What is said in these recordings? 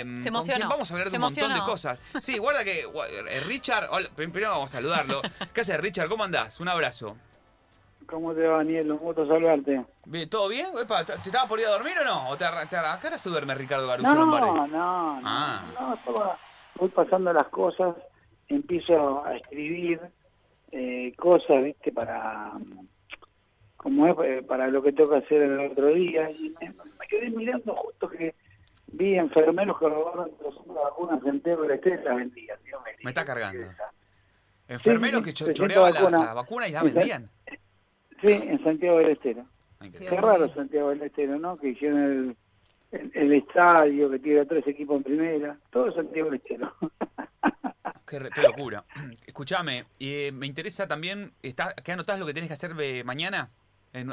Em, Se ¿con quién emocionó, Vamos a hablar de se un montón de cosas. Sí, guarda que eh, Richard, hola, primero vamos a saludarlo. ¿Qué haces, Richard? ¿Cómo andás? Un abrazo. ¿Cómo te va, Daniel? Un gusto saludarte. Bien, ¿Todo bien? Epa, ¿Te te estaba por ir a dormir o no? ¿O te, te arra- ¿A qué hora se duerme Ricardo Garuso No, Lombardi? no, no, Ah. no, estaba- voy pasando las cosas, empiezo a escribir eh, cosas, viste, para como es eh, para lo que tengo que hacer el otro día y me, me quedé mirando justo que vi enfermeros que robaron las vacunas en Teo del Este y las vendían. Digo, Me está cargando. Enfermeros sí, que cho- 300 choreaban la, vacunas. la vacuna y la Sí, sí. vendían. Sí, en Santiago del Estero. Ay, qué- Dios Qué raro. Santiago del Estero, ¿no? Que hicieron el, el, el estadio, que tiene tres equipos en primera. Todo Santiago del Estero. Qué, re- qué locura. Escúchame, eh, me interesa también, está, ¿qué anotás lo que tenés que hacer eh, mañana? En-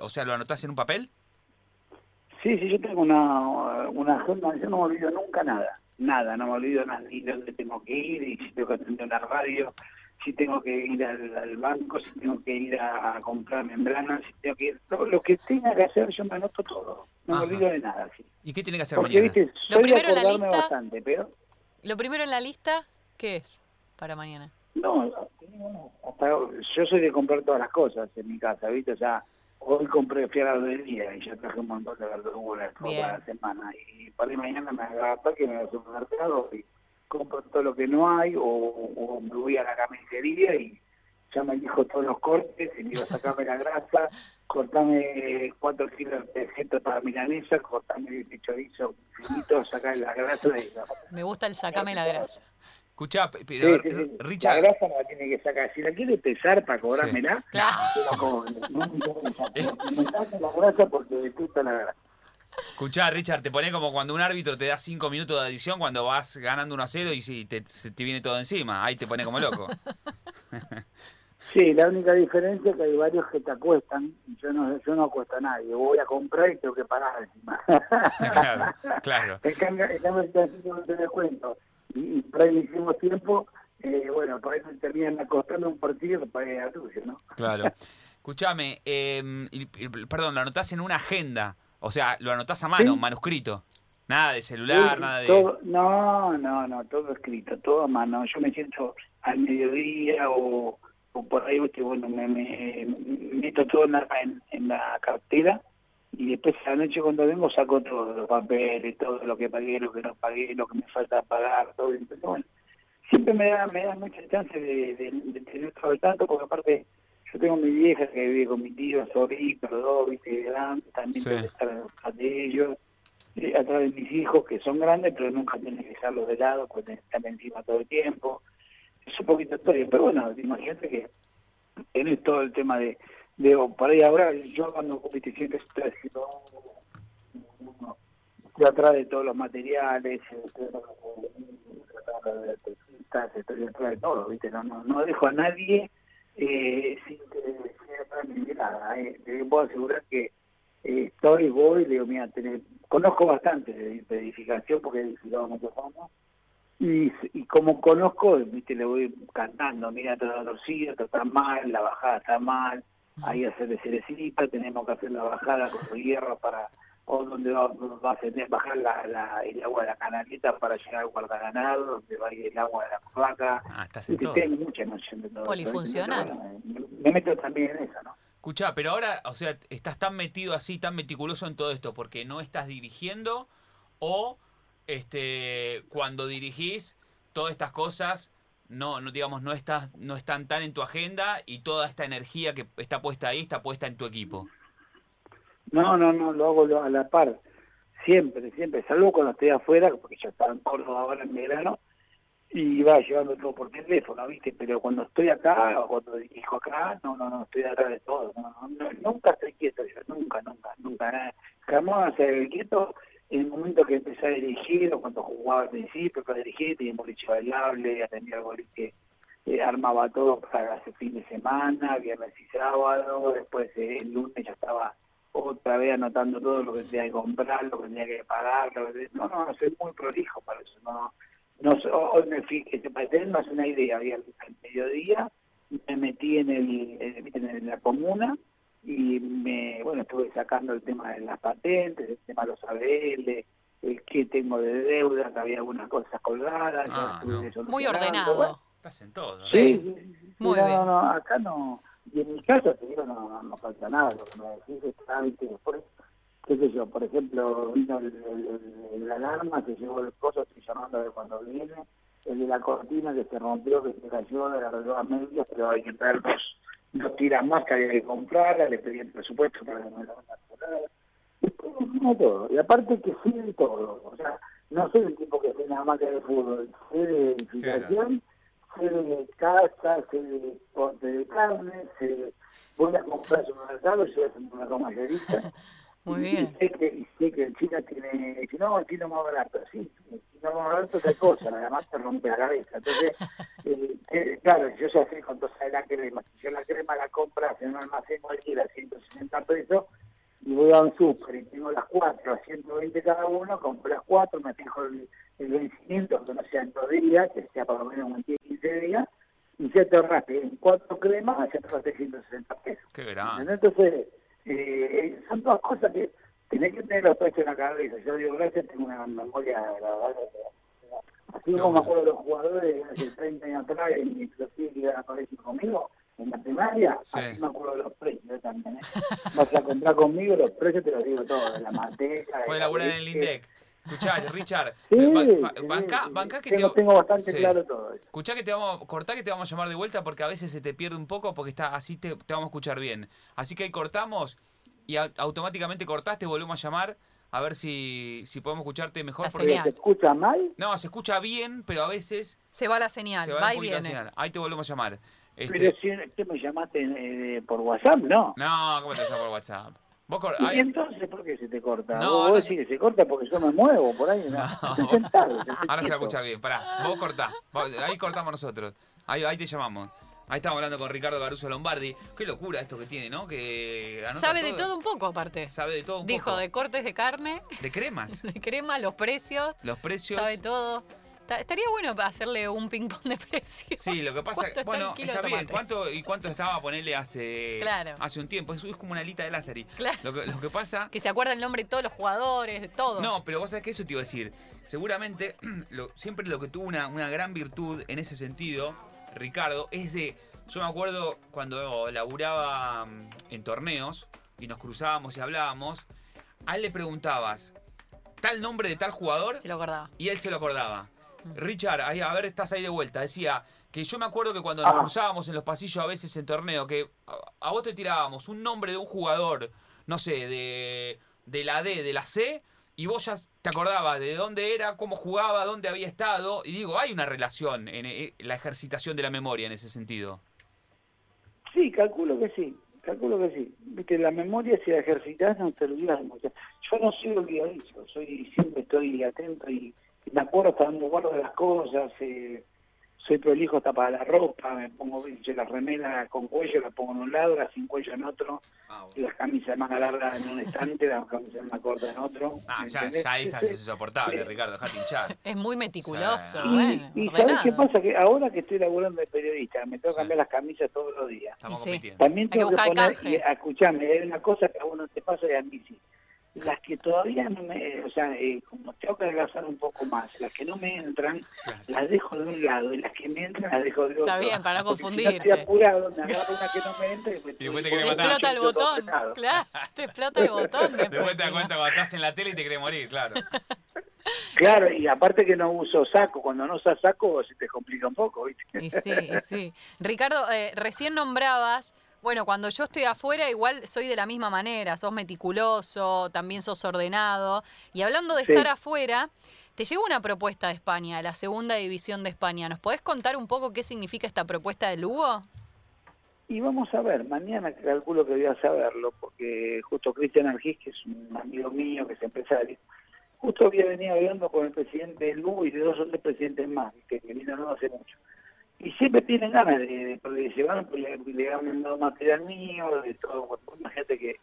o sea, ¿lo anotás en un papel? Sí, sí, yo tengo una, una agenda, yo no me olvido nunca nada, nada, no me olvido nada, ni dónde tengo que ir, y si tengo que atender una radio, si tengo que ir al, al banco, si tengo que ir a, comprar membranas, si tengo que ir, lo, lo que tenga que hacer yo me anoto todo, no Ajá. me olvido de nada, sí. ¿Y qué tenés que hacer Porque, mañana? viste, de primero en la lista- bastante, pero Lo primero en la lista, ¿qué es para mañana? No, hasta, yo soy de comprar todas las cosas en mi casa, ¿viste? O sea, hoy compré, fui a la verdulería y ya traje un montón de verduras para la semana. Y para ir mañana me agarro que me voy al supermercado y compro todo lo que no hay o, o me voy a la carnicería y ya me elijo todos los cortes y me digo, sacame la grasa, cortame cuatro kilos de gente para milanesa, cortame el chorizo finito, sacame la grasa y la Me gusta el sacame la grasa. Escuchá, p- Sí, pero, sí, sí. Richard, La grasa no la tiene que sacar. Si la quiere pesar para cobrármela, Claro. No. Me saca la grasa porque detesto la grasa. escuchá, Richard, te pone como cuando un árbitro te da cinco minutos de adición cuando vas ganando 1 a 0 y si te, se te viene todo encima. Ahí te pone como loco. Sí, la única diferencia es que hay varios que te acuestan. y Yo no, yo no acuesto a nadie. Voy a comprar y tengo que pagar encima. claro, claro. En cambio, en cambio, no te das cuenta. Y, y por ahí hicimos tiempo, eh, bueno, por eso terminan acostando un partido para ir a tuyo, ¿no? Claro. Escuchame, eh, y- y- perdón, lo anotás en una agenda. O sea, lo anotás a mano, Sí. manuscrito. Nada de celular, Sí, nada de. todo- no, no, no, todo escrito, todo a mano. Yo me siento al mediodía o, o por ahí, bueno, me, me- me meto todo en la, en, en la cartera y después a la noche cuando vengo saco todos los papeles, todo lo que pagué, lo que no pagué, lo que me falta pagar, todo. Entonces, bueno, siempre me da, me da mucha chance de, de, de tener todo al tanto, porque aparte yo tengo mi vieja que vive con mi tío, los dos, viste, también Sí. tengo que estar atrás de ellos eh, atrás de mis hijos que son grandes pero nunca tienes que dejarlos de lado porque están encima todo el tiempo es un poquito historia pero bueno imagínate que tenés todo el tema de, de o por ahí ahora yo cuando siempre estoy haciendo estoy atrás de todos los materiales estoy atrás de de todo viste no no, no dejo a nadie eh, sin que de nada eh. te puedo asegurar que eh, estoy, voy, digo, mira, tenés- conozco bastante de, de edificación porque he edificado muchos años y, y como conozco, viste, le voy cantando, mira, está torcido, está mal, la bajada está mal, ahí hacer de cerecita, tenemos que hacer la bajada con los hierros para, o donde va, va a tener bajar la, la- el agua de la canaleta para llegar al guardaganado, donde va a ir el agua de la vaca. Ah, estás en todo. tengo mucha noción de todo. Polifuncional. me meto también en eso, ¿no? Escuchá, pero ahora, o sea, estás tan metido así, tan meticuloso en todo esto, porque no estás dirigiendo o este cuando dirigís todas estas cosas no, no digamos no estás no están tan en tu agenda y toda esta energía que está puesta ahí está puesta en tu equipo. No, no, no, lo hago a la par. Siempre, siempre. Salvo cuando estoy afuera, porque yo estaba en Córdoba ahora en verano, y va llevando todo por teléfono, ¿viste? Pero cuando estoy acá, o cuando dirijo acá, no, no, no, estoy atrás de todo. No, no, nunca estoy quieto yo, nunca, nunca, nunca. eh. Jamás ser quieto en el momento que empecé a dirigir, o cuando jugaba al principio, para dirigir, tenía un boliche bailable, atendía al boliche eh, armaba todo para ese fin de semana, viernes y sábado, después eh, el lunes ya estaba otra vez anotando todo lo que tenía que comprar, lo que tenía que pagar, lo que- no, no, soy muy prolijo para eso, no, no hoy me fijé, para tener más una idea, había al mediodía, me metí en el, en, en la comuna y me, bueno, estuve sacando el tema de las patentes, el tema de los ABL, eh, qué tengo de deuda, que había algunas cosas colgadas. Ah, no. Muy bueno. ordenado. Estás en todo. ¿no? Sí, Muy no, bien. no, no, acá no. Y en mi casa, te digo, no, no, no falta nada. Lo que me decís es trámite. Por, qué sé yo, por ejemplo, vino el, el, el- la alarma, se llevó el coso, estoy llamando de cuando viene. El de la cortina que se rompió, que se cayó, le arregló a medias, pero hay que traer dos, dos tiras más que había que comprar, le pedí el presupuesto para que me lo van no todo. Y aparte que sé de todo. O sea, no soy el tipo que sé nada más que de fútbol. Sé de edificación, sé de casa, sé de corte de carne, sé voy a comprar supermercado, yo voy a hacer una comercialista. Muy Y bien. sé que, y sé que el China tiene, si no, el chino más barato, sí, el chino más barato es otra cosa, nada más te rompe la cabeza. Entonces, eh, eh, claro, yo ya sé cuánto sale la crema, si yo la crema la compras en un almacén cualquiera, 160 pesos, y voy a un súper y tengo las cuatro a 120 cada uno, compro las cuatro, me fijo el, el vencimiento, que no sea en dos días, que sea por lo menos un 10, 15 días, y ya te ahorraste en cuatro cremas, ya te ahorraste 160 pesos. Qué grande. Entonces, eh, son todas cosas que tenés que tener los precios en la cabeza. Yo digo, gracias, tengo una memoria, la verdad, así como me acuerdo de los jugadores de hace 30 años atrás, en los que iban a colegio conmigo, en la primaria, Sí. así me acuerdo de los precios también. ¿eh? Vas a comprar conmigo, los precios te los digo todos, de la manteca, de Puede la laburar en el. INDEC. Escuchá, Richard. Sí, ba- bancá que tengo, te... tengo bastante Sí. claro todo eso. Escuchá que te vamos a cortar que te vamos a llamar de vuelta porque a veces se te pierde un poco porque está así te, te vamos a escuchar bien. Así que ahí cortamos y au- automáticamente cortaste, volvemos a llamar a ver si, si podemos escucharte mejor. Porque- ¿Se escucha mal? no, se escucha bien, pero a veces Se va la señal, se va, va, y viene. señal. Ahí te volvemos a llamar. Este, Pero si ¿qué me llamaste eh, por WhatsApp, no. No, ¿cómo te llama por WhatsApp? Vos cor- ¿Y entonces por qué se te corta? No, vos no vos se- decís que se corta porque yo me muevo por ahí. No. Estoy sentado, estoy Ahora se va a escuchar bien. Pará, vos cortá. Ahí cortamos nosotros. Ahí, ahí te llamamos. Ahí estamos hablando con Ricardo Caruso Lombardi. Qué locura esto que tiene, ¿no? Que anota Sabe de todo un poco, aparte. Sabe de todo un Dijo poco. de cortes de carne, De cremas. de crema, los precios, Los precios. sabe todo. Ta- Estaría bueno hacerle un ping-pong de precios. Sí, lo que pasa ¿Cuánto está bueno, está bien. ¿Cuánto y cuánto estaba a ponerle hace Claro. hace un tiempo? Es, es como una alita de Lázari. Claro. Lo que, lo que pasa Que se acuerda el nombre de todos los jugadores, de todo. No, pero vos sabés que eso te iba a decir. Seguramente, lo- siempre lo que tuvo una, una gran virtud en ese sentido, Ricardo, es de. Yo me acuerdo cuando laburaba mm, en torneos y nos cruzábamos y hablábamos, a él le preguntabas tal nombre de tal jugador Se lo acordaba. y él se lo acordaba. Richard, ahí, a ver, estás ahí de vuelta. Decía que yo me acuerdo que cuando nos Ah. cruzábamos en los pasillos a veces en torneo, que a, a vos te tirábamos un nombre de un jugador, no sé, de, de la D, de la C, y vos ya te acordabas de dónde era, cómo jugaba, dónde había estado. Y digo, hay una relación en, eh, la ejercitación de la memoria en ese sentido. Sí, calculo que sí, calculo que sí. Viste, la memoria si la ejercitas no te olvidas mucho. Yo no soy olvidadizo, soy, siempre estoy atento y me acuerdo hasta donde guardo las cosas, eh, soy prolijo hasta para la ropa, me pongo viste, la remera con cuello, la pongo en un lado, la sin cuello en otro, las camisas de manga larga en un estante, las camisas de manga corta en otro. Ah, ya, ya ahí está, Sí, es insoportable, Sí. Ricardo, dejate hinchar. Es muy meticuloso. Sí. bueno, Y, y ¿sabés qué pasa? Que ahora que estoy laburando de periodista, me tengo que Sí. cambiar las camisas todos los días. Estamos sí. compitiendo. También Hay que tengo que, el poner, y, escuchame, hay una cosa que a uno te pasa y a mí sí. Las que todavía no me, o sea, eh, como tengo que adelgazar un poco más, las que no me entran, Claro. las dejo de un lado y las que me entran las dejo de otro. Está bien, para no si estoy apurado, me agarro una que no me entra y, me- Y después te eso Explota el botón. Claro, te explota el botón. Después te das cuenta cuando estás en la tele y te querés morir, claro. Claro, y aparte que no uso saco, cuando no usas saco se te complica un poco, ¿viste? Y sí, y sí. Ricardo, eh, recién nombrabas, bueno, cuando yo estoy afuera igual soy de la misma manera, sos meticuloso, también sos ordenado. Y hablando de Sí. estar afuera, te llegó una propuesta de España, la segunda división de España. ¿Nos podés contar un poco qué significa esta propuesta de Lugo? Y vamos a ver, mañana calculo que voy a saberlo, porque justo Cristian Argís, que es un amigo mío, que es empresario, justo había venido hablando con el presidente del Lugo y de dos o tres presidentes más, que, que vino no hace mucho. Y siempre tienen ganas de, de, de llevar, pues le, han mandado material mío, de todo. Imagínate que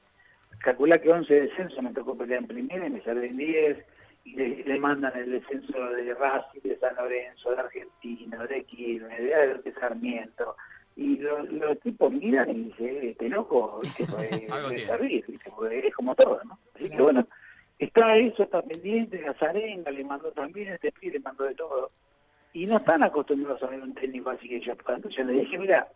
calcula que 11 descensos me tocó pelear en primera y me salvé en 10, y le, le mandan el descenso de Racing, de San Lorenzo, de Argentina, de Quilmes, de, de Sarmiento. Y lo- los tipos miran y dicen, este loco, tiene. servir. Porque es como todo, ¿no? Así que bueno, está eso, está pendiente, la Zarenga le mandó también, este le mandó de todo. Y no están acostumbrados a ver un técnico así que yo, yo le dije, mira,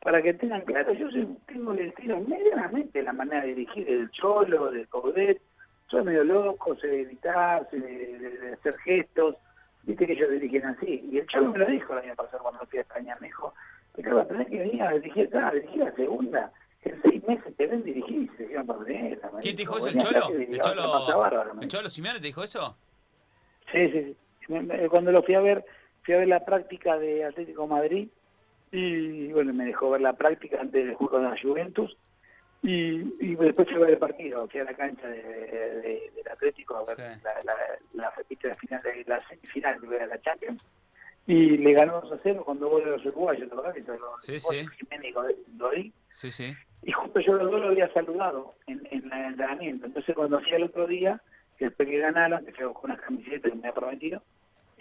para que tengan claro, yo tengo el estilo medianamente la manera de dirigir del Cholo, del Coudet, soy medio loco, sé de gritar, sé de, de- de hacer gestos, viste que ellos dirigen así. Y el Cholo me lo dijo el año pasado cuando fui a España, me dijo, pero va a tener que venir a dirigir a dirigir la segunda. En seis meses te ven dirigir y se primera. me ¿Quién te dijo eso? ¿El "Vení acá Cholo? ¿El Cholo, bárbaro", me ¿El Cholo Simeone te dijo eso? Sí, sí, sí. Cuando lo fui a ver, fui a ver la práctica de Atlético de Madrid y bueno, me dejó ver la práctica antes del juego de la Juventus y, y después fui a ver el partido, fui a la cancha de, de- del Atlético a ver Sí. la, la, la, la final de la semifinal de la Champions y le ganó 2 a 0 cuando de los uruguayos, ¿te acordás? Sí, sí. Godín. Sí, sí. Y justo yo los dos lo había saludado en, en el entrenamiento. Entonces cuando fui el otro día, que después que ganaron, que fui con unas camisetas que me había prometido,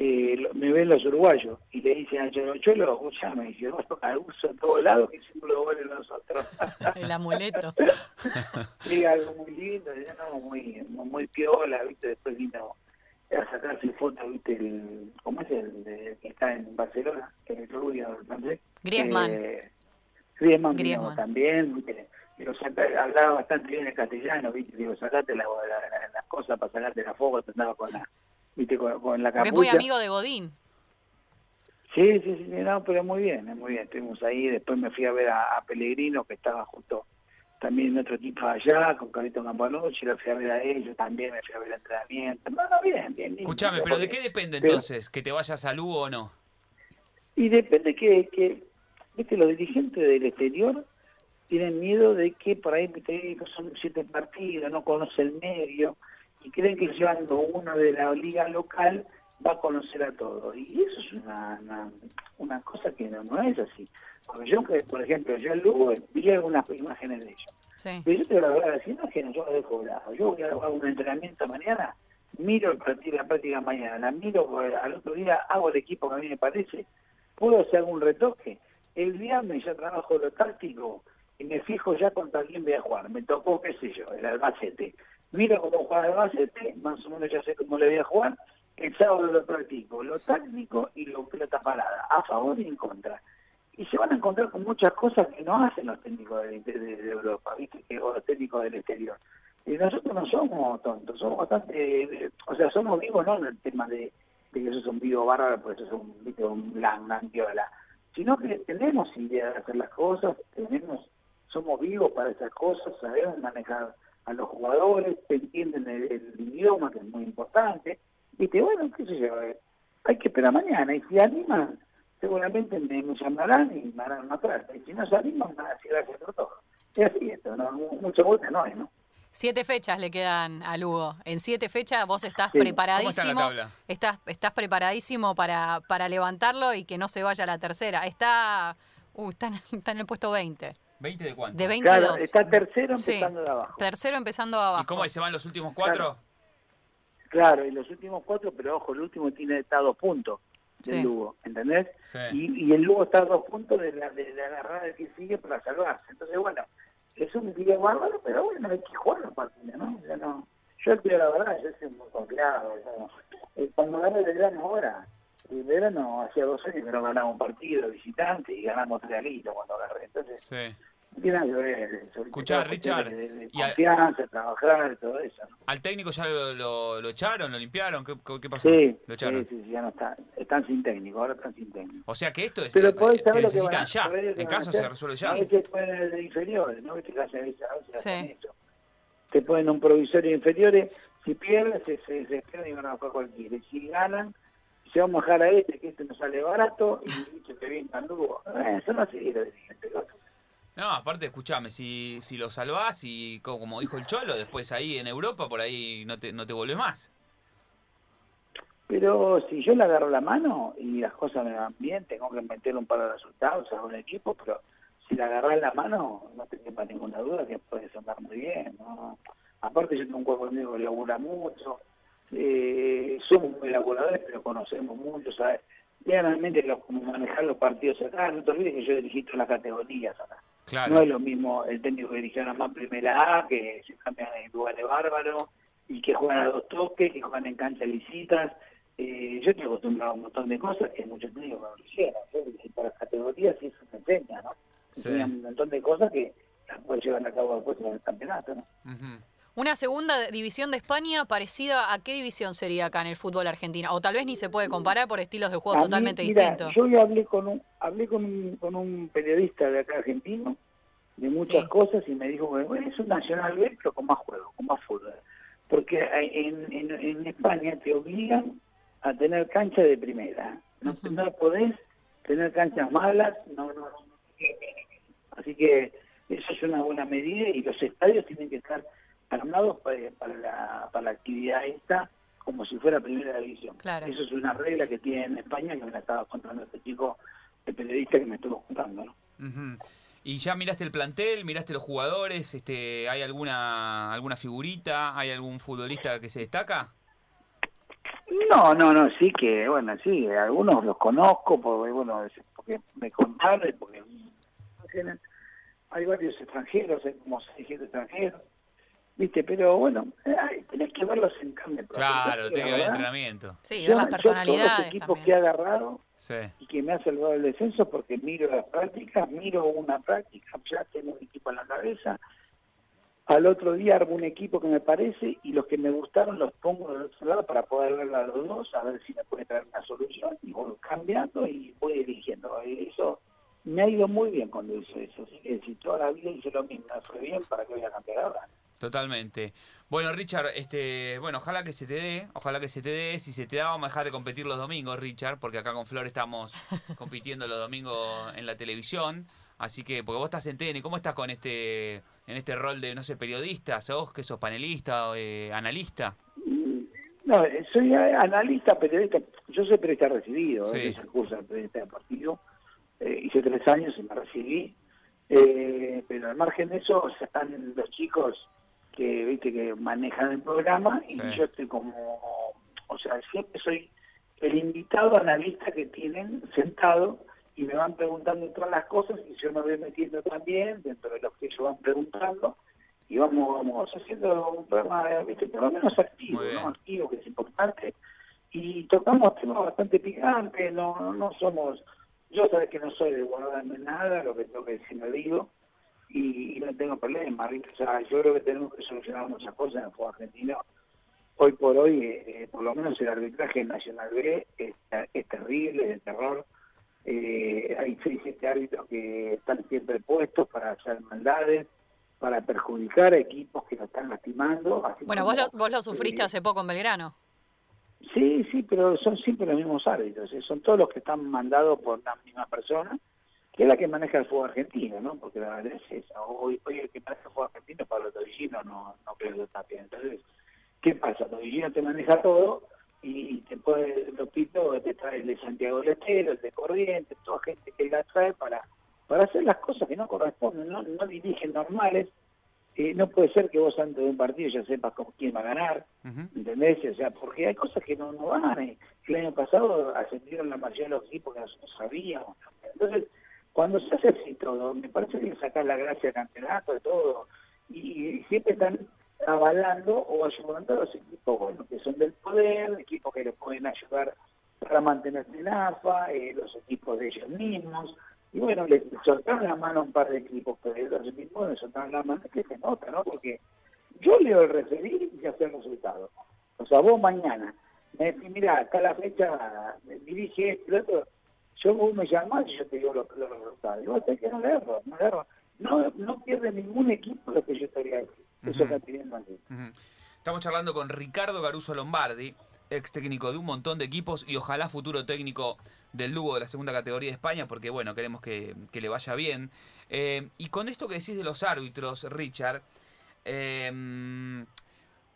eh, lo- me ven los uruguayos y le dicen a Cholo, Cholo, escuchame, dice, vos tocas uso en todos lados que hicimos los goles nosotros. El amuleto. y algo muy lindo, ya no, muy, muy piola, viste, después vino a sacarse fotos, viste, el, ¿cómo es el de- que está en Barcelona? El rubio francés. Griezmann. Eh, Griezmann, vino también, viste, digo, saca- hablaba bastante bien el castellano, viste, digo, sacate la- la- la- las cosas para sacarte la foto, andaba con la, viste, con, con la capucha. es muy amigo de Godín. Sí, sí, sí, no, pero muy bien, muy bien. Estuvimos ahí, después me fui a ver a, a Pellegrino, que estaba justo también en otro equipo allá, con Carlito Campanucci, lo fui a ver a ellos, también me fui a ver el entrenamiento. No, no, bien, bien. bien. Escuchame, pero ¿de qué depende pero- entonces? ¿Que te vayas a Lugo o no? Y depende que, que, viste, los dirigentes del exterior tienen miedo de que por ahí son siete partidos, no conoce el medio, y creen que llevando uno de la liga local va a conocer a todos. Y eso es una, una, una cosa que no, no es así. Porque yo, que, por ejemplo, yo en Lugo vi algunas imágenes de ellos. Sí. Pero yo te voy a hablar así, no es que no, yo lo dejo de lado. Yo voy a hago un entrenamiento mañana, miro el partido, la práctica mañana, la miro, eh, al otro día hago el equipo que a mí me parece, puedo hacer algún retoque. El viernes ya trabajo lo táctico y me fijo ya contra quién voy a jugar. Me tocó, qué sé yo, el Albacete. Miro cómo juega el Albacete, más o menos ya sé cómo le voy a jugar. El sábado lo practico, lo táctico y lo pelota parada, a favor y en contra y se van a encontrar con muchas cosas que no hacen los técnicos de, Europa, ¿viste? O los técnicos del exterior. Y nosotros no somos tontos, somos bastante, o sea, somos vivos no en el tema de, que eso es un vivo bárbaro, porque eso es un, ¿viste? un blan, antiola, sino que tenemos idea de hacer las cosas, tenemos, somos vivos para esas cosas, sabemos manejar a los jugadores, entienden el, el idioma, que es muy importante, y que bueno, qué sé yo, eh, hay que esperar mañana, y si animan, seguramente me, me llamarán y me harán una oferta. Y si no se animan, van a decir gracias por todo. Es así esto, ¿no? Mu- Mucha vuelta no hay, ¿no? Siete fechas le quedan a Lugo. En siete fechas vos estás Sí. preparadísimo. ¿Cómo está la tabla? Estás, estás preparadísimo para, para levantarlo y que no se vaya a la tercera. Está, uh, está, en, está en el puesto 20. ¿20 de cuánto? De 22. Claro, está tercero Sí. empezando de abajo. Tercero empezando abajo. ¿Y cómo se van los últimos cuatro? Claro, y los últimos cuatro, pero ojo, el último tiene está a dos puntos del Sí. Lugo, ¿entendés? Sí. Y, y el Lugo está a dos puntos de la, de, la agarrada del que sigue para salvarse. Entonces, bueno, es un día bárbaro, pero bueno, hay que jugar los partidos, ¿no? Yo, no, yo digo la verdad, yo soy muy confiado. ¿no? Eh, Cuando gané el verano ahora, el verano hacía dos años que no ganaba un partido de visitante y ganamos tres alitos cuando agarré. Entonces, Sí. No tiene nada que ver. cuestiones Richard, De, de y a- confianza, trabajar, todo eso. ¿no? ¿Al técnico ya lo, lo- lo echaron, lo limpiaron? ¿Qué, qué pasó? Sí, Lo echaron. sí, sí, ya no está. Están sin técnico, ahora están sin técnico. O sea que esto es, Pero podés te saber lo que van a ya. saber que En a caso se resuelve ya. A veces ponen de inferiores, ¿no? Viste que hacen, a veces Sí. hacen eso. Te ponen un provisorio de inferiores, si pierden, se, se, se pierden y van a jugar cualquiera. Y si ganan, se van a mojar a este, que este no sale barato, y dicho que bien Lugo. Eh, eso no dirigente, loco. No, aparte, escúchame, si, si lo salvás y co- como dijo el Cholo, después ahí en Europa, por ahí no te, no te vuelve más. Pero si yo le agarro la mano y las cosas me van bien, tengo que meter un par de resultados a un equipo, pero si le agarras la mano, no te quepa ninguna duda que puedes andar muy bien. ¿no? Aparte yo tengo un cuerpo amigo que labura mucho, eh, somos muy laburadores, pero conocemos mucho, ¿sabes? Realmente como manejar los partidos acá, no te olvides que yo dirigí todas las categorías acá. Claro. No es lo mismo el técnico que dirigió más primera A, que se cambian en lugares bárbaros, y que juegan a dos toques, que juegan en canchas lisitas. Eh, yo estoy acostumbrado a un montón de cosas que muchos técnicos no lo hicieron. Para las categorías sí eso se enseña, ¿no? Sí. Un montón de cosas que las puedes llevar a cabo después en el campeonato, ¿no? Ujú. Una segunda división de España parecida a qué división sería acá en el fútbol argentino. O tal vez ni se puede comparar por estilos de juego A mí, totalmente mira, distintos. Yo ya hablé con un, hablé con un, con un periodista de acá argentino de muchas Sí. cosas y me dijo bueno, es un Nacional B, pero con más juego, con más fútbol. Porque en, en, en España te obligan a tener cancha de primera. No, no podés tener canchas malas, no, no. Así que eso es una buena medida y los estadios tienen que estar armados para, para, la, para la actividad esta como si fuera primera división. Claro. Eso es una regla que tiene en España que me la estaba contando este chico, el periodista que me estuvo contando. ¿no? Ujú. ¿Y ya miraste el plantel? ¿Miraste los jugadores? Este, ¿Hay alguna alguna figurita? ¿Hay algún futbolista que se destaca? No, no, no, sí que, bueno, sí, algunos los conozco, porque, bueno, porque me contaron, porque hay varios extranjeros, hay como seis extranjeros, ¿viste? Pero bueno, ay, tenés que verlos en propia. Claro, tiene que verdad, entrenamiento. Sí, ver las yo todos personalidades los equipos también. que he agarrado Sí. y que me ha salvado el descenso porque miro las prácticas, miro una práctica, ya tengo un equipo en la cabeza. Al otro día armo un equipo que me parece y los que me gustaron los pongo del otro lado para poder ver a los dos, a ver si me puede traer una solución y voy cambiando y voy eligiendo. Y Eso me ha ido muy bien cuando hice eso. Así que si toda la vida hice lo mismo, me fue bien, ¿para que voy a cambiar ahora? Totalmente. Bueno, Richard, este, bueno, ojalá que se te dé, ojalá que se te dé. Si se te da, vamos a dejar de competir los domingos, Richard, porque acá con Flor estamos compitiendo los domingos en la televisión. Así que, porque vos estás en TN, ¿cómo estás con este, en este rol de, no sé, periodista? ¿Sos que sos panelista o eh, analista? No, soy analista, periodista. Yo soy periodista recibido, Sí. eh, hice el curso de periodista deportivo. Eh, hice tres años y me recibí. Eh, pero al margen de eso, están los chicos que viste que manejan el programa y Sí. yo estoy como, o sea, siempre soy el invitado analista que tienen sentado y me van preguntando todas las cosas y yo me voy metiendo también dentro de lo que ellos van preguntando y vamos, vamos haciendo un programa, ¿viste? por lo menos activo. ¿no? Activo, que es importante. Y tocamos temas bastante picantes, no, no, no somos, yo sabes que no soy de guardarme nada, lo que tengo que decir lo digo, y, y no tengo problema, ¿viste? O sea, yo creo que tenemos que solucionar muchas cosas en el fútbol argentino. Hoy por hoy, eh, por lo menos el arbitraje Nacional B es, es terrible, es de terror. Eh, hay seis, siete árbitros que están siempre puestos para hacer maldades, para perjudicar a equipos que lo están lastimando. así Bueno, vos lo, vos lo sufriste eh, hace poco en Belgrano. Sí, sí, pero son siempre los mismos árbitros, ¿eh? son todos los que están mandados por la misma persona, que es la que maneja el fútbol argentino, ¿no? Porque la verdad es esa. Hoy, hoy el que maneja el fútbol argentino es Pablo Torillino, no, no está bien. Entonces, ¿qué pasa? Torillino te maneja todo y te puede, Lopito te trae el de Santiago del Estero, el de Corrientes, toda gente que la trae para, para hacer las cosas que no corresponden, no, no dirigen normales. Eh, no puede ser que vos antes de un partido ya sepas con quién va a ganar, Ujú. ¿entendés? O sea, porque hay cosas que no, no van. eh. El año pasado ascendieron la mayoría de los equipos que nosotros sabíamos. Entonces, cuando se hace así todo, me parece que sacar la gracia del campeonato, de todo, y, siempre están avalando o ayudando a los equipos bueno, que son del poder, equipos que les pueden ayudar para mantenerse en AFA, eh, los equipos de ellos mismos. Y bueno, les soltaron la mano a un par de equipos, pero los equipos les soltaron la mano, que se nota, ¿no? Porque yo leo el referí y ya sé el resultado. O sea, vos mañana me decís, mira, acá la fecha dirige esto. Yo vos me llamás y yo te digo los, los resultados. Y vos sabés que no le erro, no le erro. No, no pierde ningún equipo lo que yo te voy a decir. Eso está pidiendo aquí. Ujú. Estamos charlando con Ricardo Garuso Lombardi, ex técnico de un montón de equipos y ojalá futuro técnico del Lugo de la segunda categoría de España, porque bueno, queremos que, que le vaya bien. Eh, y con esto que decís de los árbitros, Richard, eh,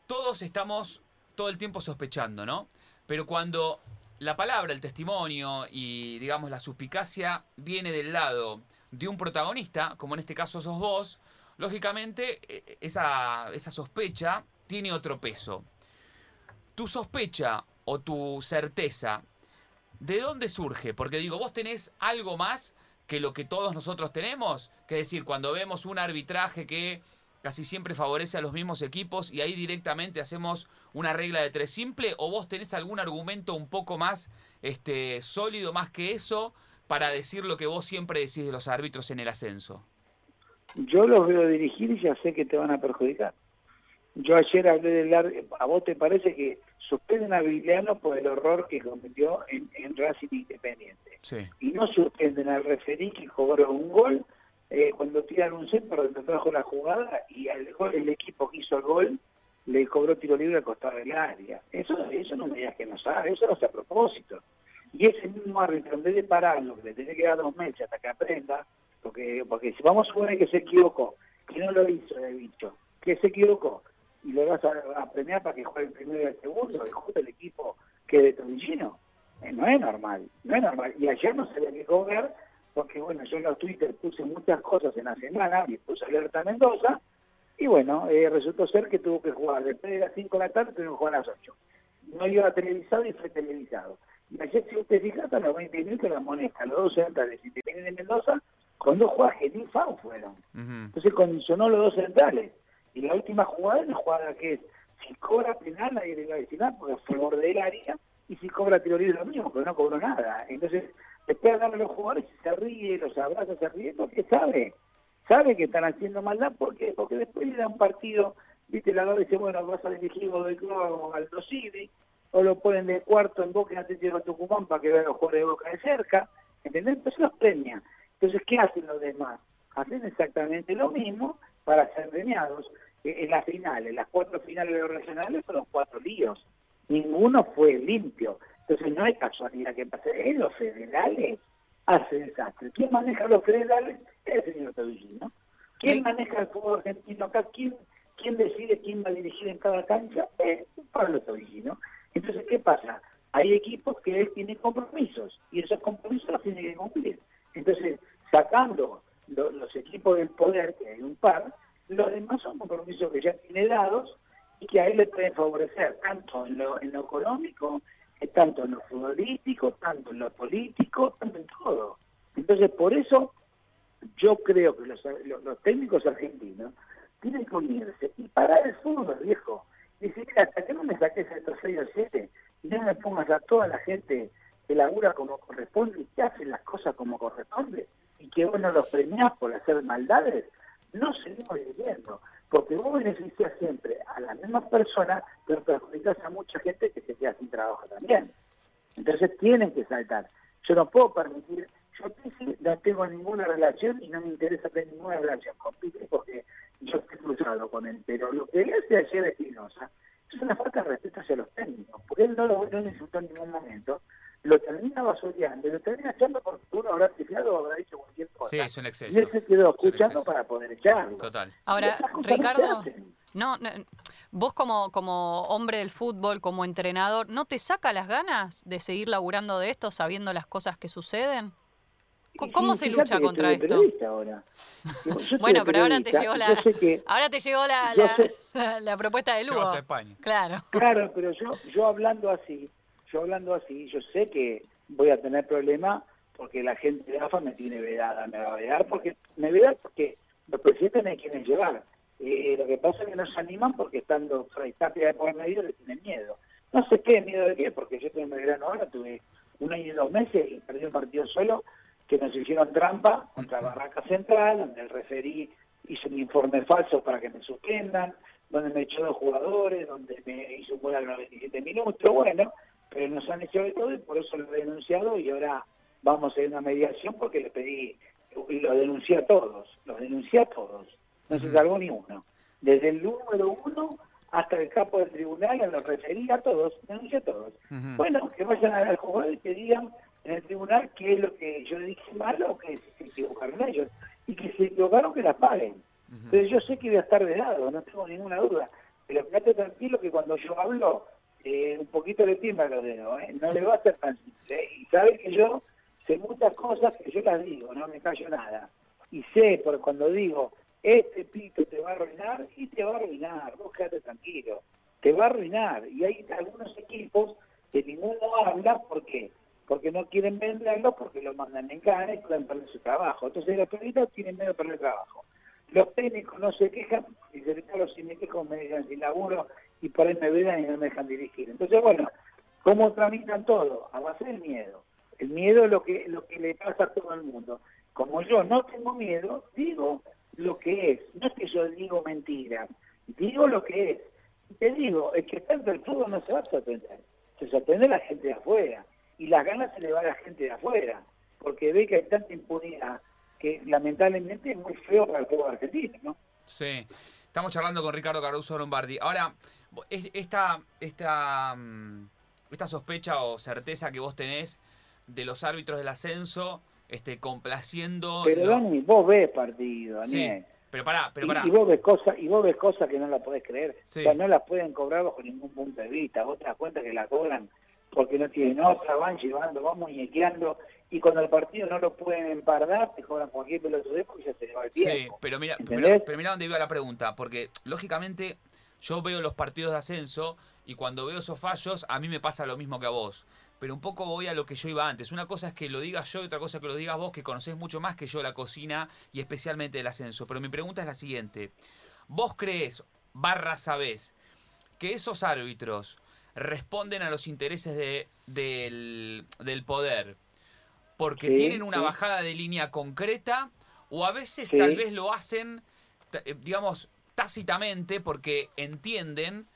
todos estamos todo el tiempo sospechando, ¿no? Pero cuando la palabra, el testimonio y digamos la suspicacia viene del lado de un protagonista, como en este caso sos vos, lógicamente eh, esa, esa sospecha tiene otro peso. Tu sospecha o tu certeza, ¿de dónde surge? Porque digo, vos tenés algo más que lo que todos nosotros tenemos, que decir, cuando vemos un arbitraje que casi siempre favorece a los mismos equipos y ahí directamente hacemos una regla de tres simple o vos tenés algún argumento un poco más este, sólido, más que eso, para decir lo que vos siempre decís de los árbitros en el ascenso? Yo los veo dirigir y ya sé que te van a perjudicar. Yo ayer hablé del árbitro, ¿a vos te parece que suspenden a Vigliano por el horror que cometió en, en Racing Independiente? Sí. Y no suspenden al referí que cobró un gol eh, cuando tiran un centro donde trajo la jugada y el, el equipo que hizo el gol le cobró tiro libre al costado del área. Eso, eso no me digas que no sabe, eso no es a propósito. Y ese mismo árbitro, en vez de pararlo, que le tiene que dar dos meses hasta que aprenda, porque, porque si vamos a suponer que se equivocó, que no lo hizo el bicho, que se equivocó, y le vas a, premiar para que juegue el primero y el segundo, y justo el equipo que de Tobillino, eh, no es normal, no es normal. Y ayer no se había que cobrar porque bueno, yo en los Twitter puse muchas cosas en la semana, y puse alerta a Mendoza, y bueno, eh, resultó ser que tuvo que jugar después de las 5 de la tarde, tuvo que jugar a las 8. No iba televisado y fue televisado. Y ayer, si usted fija, a los 20 minutos la moneda, los dos centrales Independiente de Mendoza, con dos jugadas que ni FAO fueron. Entonces condicionó los dos centrales. Y la última jugada es la jugada que es, si cobra penal, nadie le va a decir nada, porque fue borde del área, y si cobra tiro libre lo mismo, porque no cobró nada. Entonces, después de a los jugadores se ríe, los abraza, se ríe, porque sabe, sabe que están haciendo maldad, porque porque después le da un partido, viste, la verdad dice, bueno, vas a dirigir del club al Dosidi, o lo ponen de cuarto en Boca y Atlético Tucumán para que vean los jugadores de Boca de cerca, ¿entendés? Entonces los premia. Entonces, ¿qué hacen los demás? Hacen exactamente lo mismo para ser premiados. E, en las finales, las cuatro finales de los regionales fueron cuatro líos. Ninguno fue limpio. Entonces no hay casualidad que pase. En los federales hace desastre. ¿Quién maneja los federales? El señor Tobillino. ¿Quién maneja el fútbol argentino acá? ¿Quién, ¿Quién decide quién va a dirigir en cada cancha? Es Pablo Tobillino. Entonces, ¿qué pasa? Hay equipos que él tiene compromisos y esos compromisos los tiene que cumplir. Entonces, sacando los equipos del poder, que hay un par, los demás son compromisos que ya tiene dados y que a él le pueden favorecer tanto en lo, en lo económico, tanto en lo futbolístico, tanto en lo político, tanto en todo. Entonces, por eso yo creo que los, los, técnicos argentinos tienen que unirse y parar el fútbol, viejo. Y decir, hasta que no me saques estos 6 o 7 y no me pongas a toda la gente que labura como corresponde y que hace las cosas como corresponde y que vos no los premiás por hacer maldades, no seguimos viviendo. Porque vos beneficias siempre a las mismas personas, pero perjudicas a mucha gente que se queda sin trabajo también. Entonces tienen que saltar. Yo no puedo permitir, yo no tengo ninguna relación y no me interesa tener ninguna relación con Pique porque yo estoy cruzado con él. Pero lo que él hace ayer Espinosa es una falta de respeto hacia los técnicos, porque él no lo no en ningún momento lo termina basureando, lo termina echando porque uno habrá tirado o habrá dicho cualquier cosa. Sí, es un exceso. Y él se quedó escuchando para poder echarlo. Total. Ahora, Ricardo, no, no, vos como, como hombre del fútbol, como entrenador, ¿no te saca las ganas de seguir laburando de esto sabiendo las cosas que suceden? ¿Cómo se lucha contra esto? Ahora. bueno, pero ahora te llegó la, ahora te llegó la, la, la, propuesta de Lugo. Vas a España. Claro. Claro, pero yo, yo hablando así, yo hablando así, yo sé que voy a tener problemas porque la gente de AFA me tiene vedada, me va a vedar porque me veda porque los presidentes me quieren llevar. Eh, lo que pasa es que no se animan porque estando Tapia de por medio le tienen miedo. No sé qué, miedo de qué, porque yo tengo verano ahora, tuve un año y dos meses y perdí un partido solo que nos hicieron trampa contra Barraca Central, donde el referí hizo un informe falso para que me suspendan, donde me echó dos jugadores, donde me hizo un gol a los 97 minutos, bueno, pero nos han hecho de todo y por eso lo he denunciado y ahora vamos a ir a una mediación porque le pedí, y lo denuncié a todos, los denuncié a todos, no se salvó ni uno. Desde el número uno hasta el capo del tribunal, los referí a todos, denuncié a todos. Bueno, que vayan al jugador y que digan en el tribunal qué es lo que yo le dije malo o que se equivocaron ellos. Y que se equivocaron que la paguen. Pero yo sé que voy a estar de lado, no tengo ninguna duda. Pero quédate tranquilo que cuando yo hablo, eh, un poquito de tiempo lo dedo, ¿eh? no le va a ser tan simple. ¿eh? Y sabe que yo sé muchas cosas que yo las digo, no me callo nada. Y sé, por cuando digo, este pito te va a arruinar, y te va a arruinar, vos quédate tranquilo, te va a arruinar. Y hay algunos equipos que ninguno habla, ¿por qué? Porque no quieren venderlo, porque lo mandan en cara y pueden perder su trabajo. Entonces los periodistas tienen miedo de perder el trabajo. los técnicos no se quejan, y sobre todo si me quejo me dejan sin laburo y por ahí me vean y no me dejan dirigir. Entonces, bueno, ¿cómo tramitan todo? A base del miedo. El miedo es lo que, lo que le pasa a todo el mundo. Como yo no tengo miedo, digo lo que es. No es que yo digo mentira, digo lo que es. te digo, el que está en el fútbol no se va a sorprender. Se sorprende la gente de afuera. Y las ganas se le va a la gente de afuera. Porque ve que hay tanta impunidad que lamentablemente es muy feo para el pueblo argentino, ¿no? Sí. Estamos charlando con Ricardo Caruso Lombardi. Ahora, esta, esta, mm, esta sospecha o certeza que vos tenés de los árbitros del ascenso este, complaciendo... Pero Dani, vos ves partido, Daniel. pero pará, pero pará. Y, vos ves cosas y vos ves cosas que no las podés creer. O sea, no las pueden cobrar bajo ningún punto de vista. Vos te das cuenta que la cobran porque no tienen otra, van llevando, van muñequeando y cuando el partido no lo pueden empardar, te cobran cualquier de y ya se le va el tiempo. Sí, pero mira, pero, pero mira dónde iba la pregunta, porque lógicamente yo veo los partidos de ascenso y cuando veo esos fallos, a mí me pasa lo mismo que a vos. Pero un poco voy a lo que yo iba antes. Una cosa es que lo digas yo y otra cosa es que lo digas vos, que conocés mucho más que yo la cocina y especialmente el ascenso. Pero mi pregunta es la siguiente. ¿Vos crees, barra sabés, que esos árbitros responden a los intereses de, del, del poder porque tienen una bajada de línea concreta o a veces tal vez lo hacen, eh, digamos, tácitamente porque entienden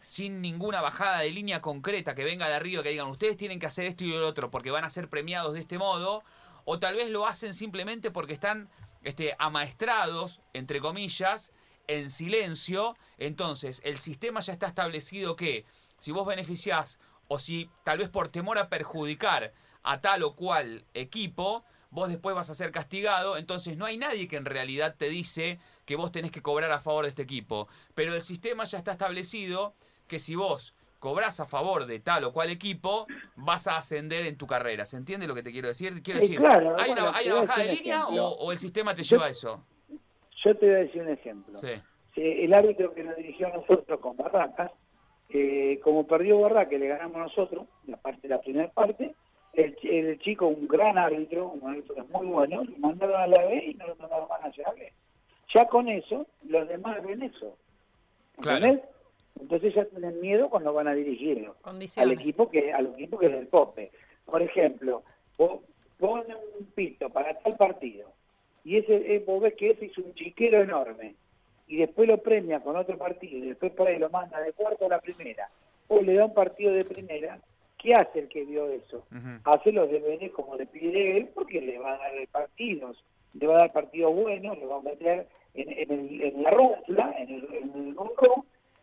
sin ninguna bajada de línea concreta que venga de arriba, que digan ustedes tienen que hacer esto y lo otro porque van a ser premiados de este modo, o tal vez lo hacen simplemente porque están este, amaestrados, entre comillas, en silencio, entonces el sistema ya está establecido que si vos beneficiás o si tal vez por temor a perjudicar a tal o cual equipo, vos después vas a ser castigado, entonces no hay nadie que en realidad te dice que vos tenés que cobrar a favor de este equipo. Pero el sistema ya está establecido que si vos cobrás a favor de tal o cual equipo, vas a ascender en tu carrera. ¿Se entiende lo que te quiero decir? Quiero decir, ¿hay, una, bajada de línea o, el sistema te lleva a eso? Yo te voy a decir un ejemplo. El árbitro que nos dirigió a nosotros con Barracas, eh, como perdió Barracas, le ganamos nosotros, la parte la primera parte, el, chico, un gran árbitro, un árbitro muy bueno, lo mandaron a la B y no lo mandaron más a la B. Ya con eso, los demás ven eso. Claro. Entonces ya tienen miedo cuando van a dirigirlo. Al equipo que al equipo que es el Pope. Por ejemplo, pone un pito para tal partido y ese eh, vos ves que ese es un chiquero enorme y después lo premia con otro partido y después por ahí lo manda de cuarto a la primera o le da un partido de primera ¿Qué hace el que vio eso? Hace los deberes como le pide él porque le va a dar partidos, le va a dar partidos buenos, le va a meter en, la rúcula, en el, en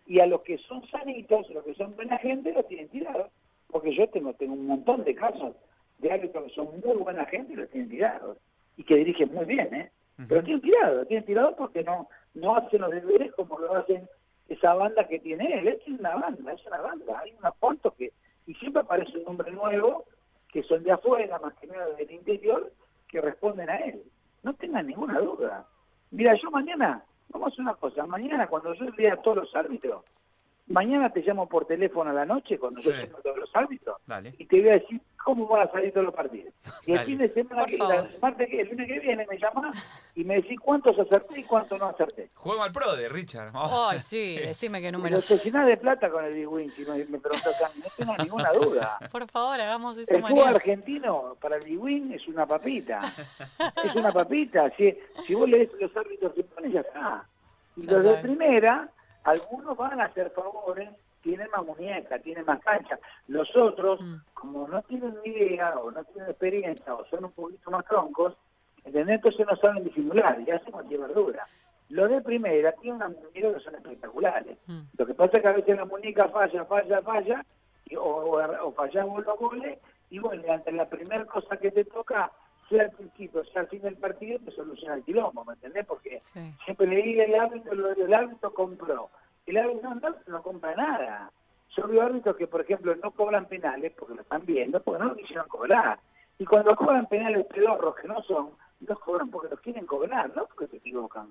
y a los que son sanitos, los que son buena gente, los tienen tirados. Porque yo tengo, tengo un montón de casos de árbitros que son muy buena gente y los tienen tirados. Y que dirigen muy bien, ¿eh? Pero los tienen tirados, los tienen tirados porque no, no hacen los deberes como lo hacen esa banda que tiene él. Es una banda, es una banda. Hay unos cuantos que y siempre aparece un hombre nuevo, que son de afuera, más que nada del interior, que responden a él. No tengan ninguna duda. Mira, yo mañana, vamos a hacer una cosa, mañana cuando yo vea a todos los árbitros, mañana te llamo por teléfono a la noche cuando yo llamo a todos los árbitros y te voy a decir cómo van a salir todos los partidos. Y el fin de semana, que, que, el lunes que viene me llamas y me decís cuántos acerté y cuántos no acerté. Juego al pro de Richard. Ay, sí, decime qué número. Llenás de plata con el Big Win, si me, me preguntas a mí, no tengo ninguna duda. Por favor, hagamos eso El fútbol argentino para el Big Win es una papita. es una papita. Si, si vos lees los árbitros que pones, ya está. Y los de primera, algunos van a hacer favores tienen más muñeca, tienen más cancha. Los otros, mm. como no tienen ni idea o no tienen experiencia o son un poquito más troncos, ¿entendés? Entonces no saben disimular y hacen cualquier verdura. Los de primera tienen unas muñecas que son espectaculares. Mm. Lo que pasa es que a veces la muñeca falla, falla, falla, o, o, o fallamos los goles, y bueno, ante la primera cosa que te toca, sea al principio, sea al fin del partido, te soluciona el quilombo, ¿me entendés? Porque siempre le digo el árbitro, el árbitro compró el árbitro no, compra nada. Yo veo árbitros que, por ejemplo, no cobran penales porque lo están viendo, porque no lo quisieron cobrar. Y cuando cobran penales pedorros que no son, los cobran porque los quieren cobrar, no porque se equivocan.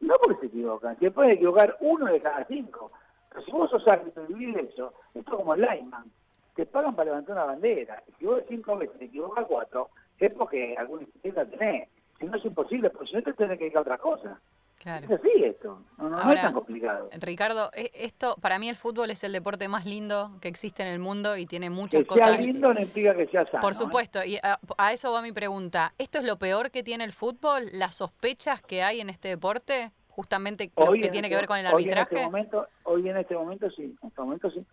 No porque se equivocan, se puede equivocar uno de cada cinco. Pero si vos sos árbitro y vivís eso, esto es como el lineman. Te pagan para levantar una bandera. Si vos cinco veces te equivocas cuatro, es porque alguna institución tenés. Si no es imposible, porque si no te tenés que ir a otra cosa. Es así esto, no, es tan complicado. Ricardo, e, esto para mí el fútbol es el deporte más lindo que existe en el mundo y tiene muchas que cosas. Sea lindo no implica que sea sano. Por ¿eh? supuesto, y a, eso va mi pregunta. ¿Esto es lo peor que tiene el fútbol? ¿Las sospechas que hay en este deporte? Justamente lo que tiene que ver con el arbitraje. Hoy en este momento, hoy en este momento sí, en este momento sí.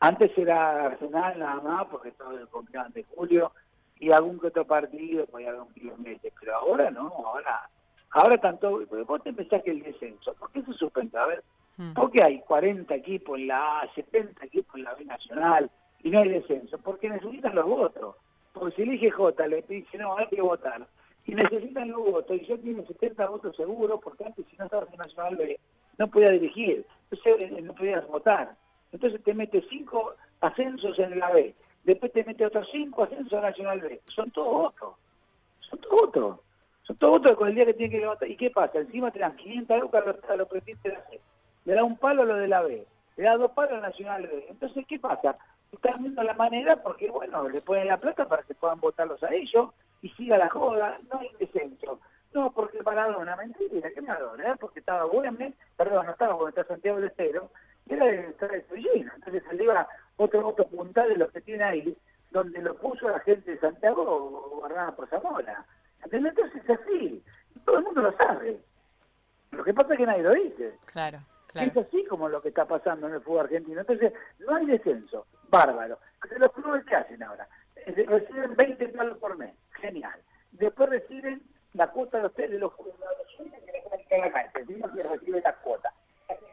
Antes era Arsenal nada más, porque todo el de julio, y algún que otro partido podía haber un kilómetro, pero ahora no, ahora Ahora tanto, vos te pensás que el descenso, ¿por qué se suspende? A ver, hmm. ¿por qué hay 40 equipos en la A, 70 equipos en la B Nacional y no hay descenso? Porque necesitan los votos. Porque si elige J le dice, no, hay que votar. Y necesitan los votos, y yo tengo 70 votos seguros, porque antes si no estabas en Nacional B, no podía dirigir, entonces eh, no podías votar. Entonces te mete cinco ascensos en la B, después te mete otros cinco ascensos en Nacional B. Son todos votos. Son todos votos. Son todos votos con el día que tienen que levantar. ¿Y qué pasa? Encima te dan 500 lucas a los presidentes de la C. Le da un palo a lo de la B. Le da dos palos a Nacional B. Entonces, ¿qué pasa? Están viendo la manera porque, bueno, le ponen la plata para que puedan votarlos a ellos y siga la joda. No hay descenso. No, porque Maradona, mentira, ¿qué Maradona? ¿eh? Porque estaba Güemes, perdón, no estaba porque está Santiago del Estero, y era de estar de Entonces se iba otro voto puntal de los que tiene ahí, donde lo puso la gente de Santiago guardada por Zamora. Entonces es así, todo el mundo lo sabe. Lo que pasa es que nadie lo dice. Claro, claro. Es así como lo que está pasando en el fútbol argentino. Entonces, no hay descenso. Bárbaro. Los clubes, ¿qué hacen ahora? Reciben 20 palos por mes. Genial. Después reciben la cuota de ustedes de los jugadores que la cancha. Encima que reciben la cuota.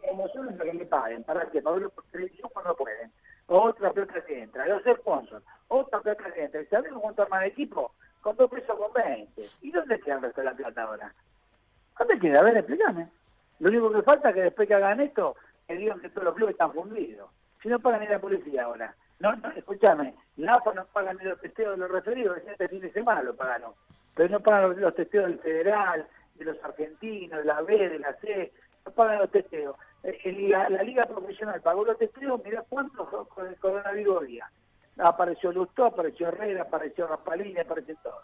Promociones lo que le paguen. ¿Para qué? Para verlo por televisión cuando pueden. Otra plata que entra. Los sponsors. Otra plata que entra. ¿Y sabemos cuánto arman equipo? con dos pesos con 20. ¿Y dónde queda el resto de la plata ahora? ¿Dónde queda? A ver, explícame. Lo único que falta es que después que hagan esto, que digan que todos los clubes están fundidos. Si no pagan ni la policía ahora. No, no, escúchame, la no pagan ni los testeos de los referidos, este fin de semana lo pagaron. Pero no pagan los, testeos del federal, de los argentinos, de la B, de la C, no pagan los testeos. Eh, la, Liga Profesional pagó los testeos, mirá cuántos con el coronavirus apareció Lustó, apareció Herrera, apareció Raspalini, apareció todo.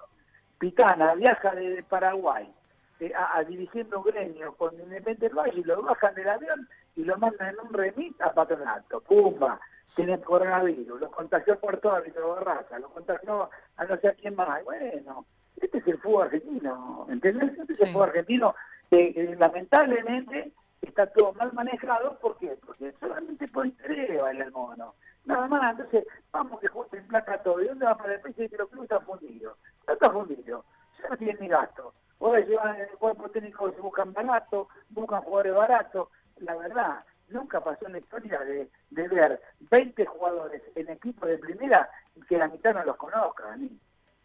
Pitana viaja de Paraguay eh, a, dirigiendo un gremio con Independiente del Valle y lo bajan del avión y lo mandan en un remit a Patronato. Pumba, tiene coronavirus, lo contagió por todo Puerto Barraca, lo contagió a no sé a quién más. Bueno, este es el fútbol argentino, ¿entendés? Este es el fútbol argentino que lamentablemente está todo mal manejado. ¿Por qué? Porque solamente por interés va el mono. Nada más, entonces vamos que en plata todo. ¿Y dónde va para el país? Que los clubes están fundidos. No está fundido. Ya no tienen ni gasto. Ahora llevan el cuerpo técnico, se buscan barato, buscan jugadores baratos. La verdad, nunca pasó en la historia de, de ver 20 jugadores en equipo de primera que la mitad no los conozcan.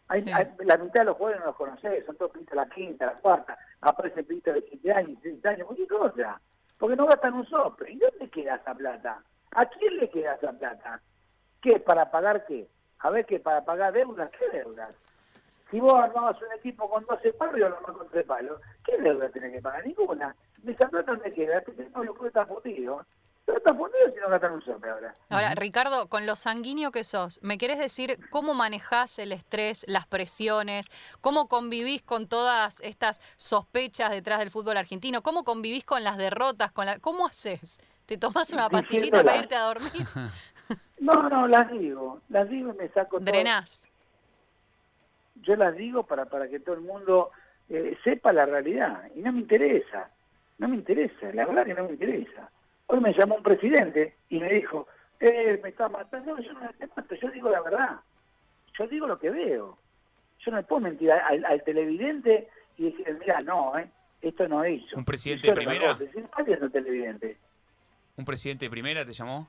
Hay, la mitad de los jugadores no los conocés, son todos pintas la quinta, la cuarta, aparece pintas de 7 años, 16 años, qué cosa. Porque no gastan un sopre. ¿Y dónde queda esa plata? ¿A quién le queda esa plata? ¿Qué? ¿Para pagar qué? A ver, ¿qué? ¿Para pagar deudas? ¿Qué deudas? Si vos armabas un equipo con 12 palos y armás con 3 palos, ¿qué deuda tenés que pagar? Ninguna. ¿Esa plata dónde queda? Este tipo lo está fundido. Pero está fundido si no gastan un soplo ahora. Ahora, Ricardo, con lo sanguíneo que sos, ¿me querés decir cómo manejás el estrés, las presiones? ¿Cómo convivís con todas estas sospechas detrás del fútbol argentino? ¿Cómo convivís con las derrotas? Con la... ¿Cómo haces? ¿Te tomás una pastillita para irte a dormir? No, no, las digo, las digo y me saco Drenás. Yo las digo para, para que todo el mundo eh, sepa la realidad y no me interesa, no me interesa, la verdad que no me interesa. Hoy me llamó un presidente y me dijo, eh, me está matando, yo no me mato, yo digo la verdad, yo digo lo que veo. Yo no le puedo mentir al, televidente y decir, mira, no, eh, esto no hizo. ¿Un presidente de primera? televidente? ¿Un presidente de primera te llamó?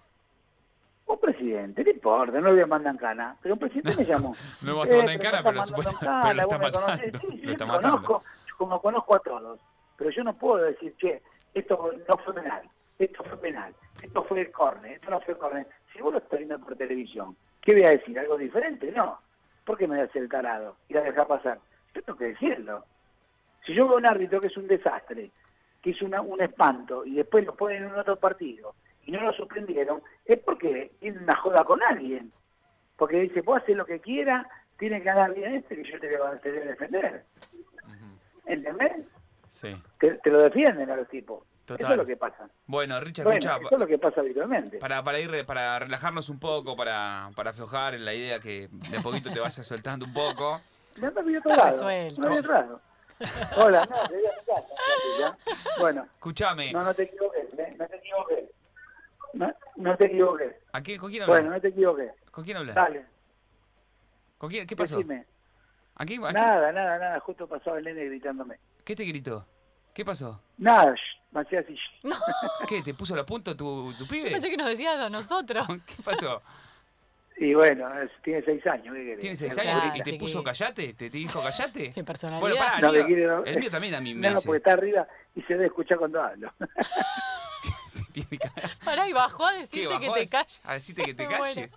Un presidente, no importa, no lo voy a mandar en cana, pero un presidente me llamó. no vas a mandar en eh, cana, pero, supuestamente pero lo está matando. Sí, lo está matando. Conozco, como conozco a todos, pero yo no puedo decir que esto no fue penal, esto fue penal, esto fue el córner, esto no fue córner. Si vos lo estás viendo por televisión, ¿qué voy a decir? ¿Algo diferente? No. ¿Por qué me voy a hacer el tarado y la dejar pasar? Yo tengo que decirlo. Si yo veo un árbitro que es un desastre, que es una, un espanto, y después lo ponen en otro partido, y no lo suspendieron, es porque tiene una joda con alguien. Porque dice, puedo hacer lo que quiera, tiene que ganar bien este que yo te voy a defender. ¿Entendés? Sí. Te, te lo defienden a los tipos. Total. Eso es lo que pasa. Bueno, Richard, Bueno, escuchá, eso es lo que pasa habitualmente. para, para ir re- para relajarnos un poco, para, para aflojar en la idea que de a poquito te vayas soltando un poco. Me resuelto. Me. Hola, no, te voy a mi casa. Bueno, Escuchame, no, no te equivoques, ¿eh? no te equivoques. No, no te equivoques. ¿a quién, ¿con quién hablas? Bueno, no te equivoques. ¿Con quién hablas? Dale, ¿Con quién? ¿Qué pasó? decime. ¿A quién- a quién- Nada, nada, nada. Justo pasaba el nene gritándome. ¿Qué te gritó? ¿Qué pasó? Nada, shh, me hacía así. No, ¿Qué? ¿Te puso la punta tu, tu yo pibe? pensé que nos decías a nosotros. ¿Qué pasó? Y bueno, es- tiene seis años. ¿Tienes seis Claro. años y te puso callate? ¿Te, te dijo callate? Qué personalidad. Bueno, pará, el, No, me mío, quiere- el mío también a mí me No, dice. porque está arriba y se debe escuchar cuando hablo. Tiene Pará, y bajó a ¿Qué, decirte que te calles. A decirte que te calles.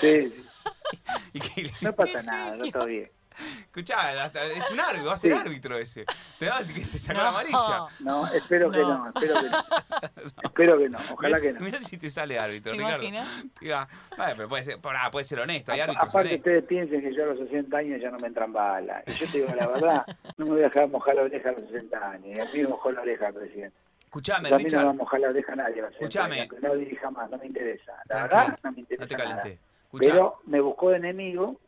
Sí, sí. Y que le- No pasa nada, no está bien. Escuchá, es un árbitro, va a ser Sí. árbitro ese. Te, da, te sacó No. la amarilla. No, espero que No. no, espero que no. Espero que no, ojalá Mirá, que no. mirá si te sale árbitro, ¿Te Ricardo. Diga, "Ay, pero puede ser, pará, puede ser honesto, hay árbitros Aparte ustedes piensen que yo a los 60 años ya no me entran balas. Y yo te digo la verdad, no me voy a dejar mojar la oreja a los 60 años. Y a mí me mojó la oreja presidente. Escuchame, a mí no me va a Richard, mojar la oreja a nadie a los 60 Escuchame. no dirija más, no me interesa. La Tranquilo, verdad, no me interesa no te nada. calenté. Escuchá, Pero me buscó de enemigo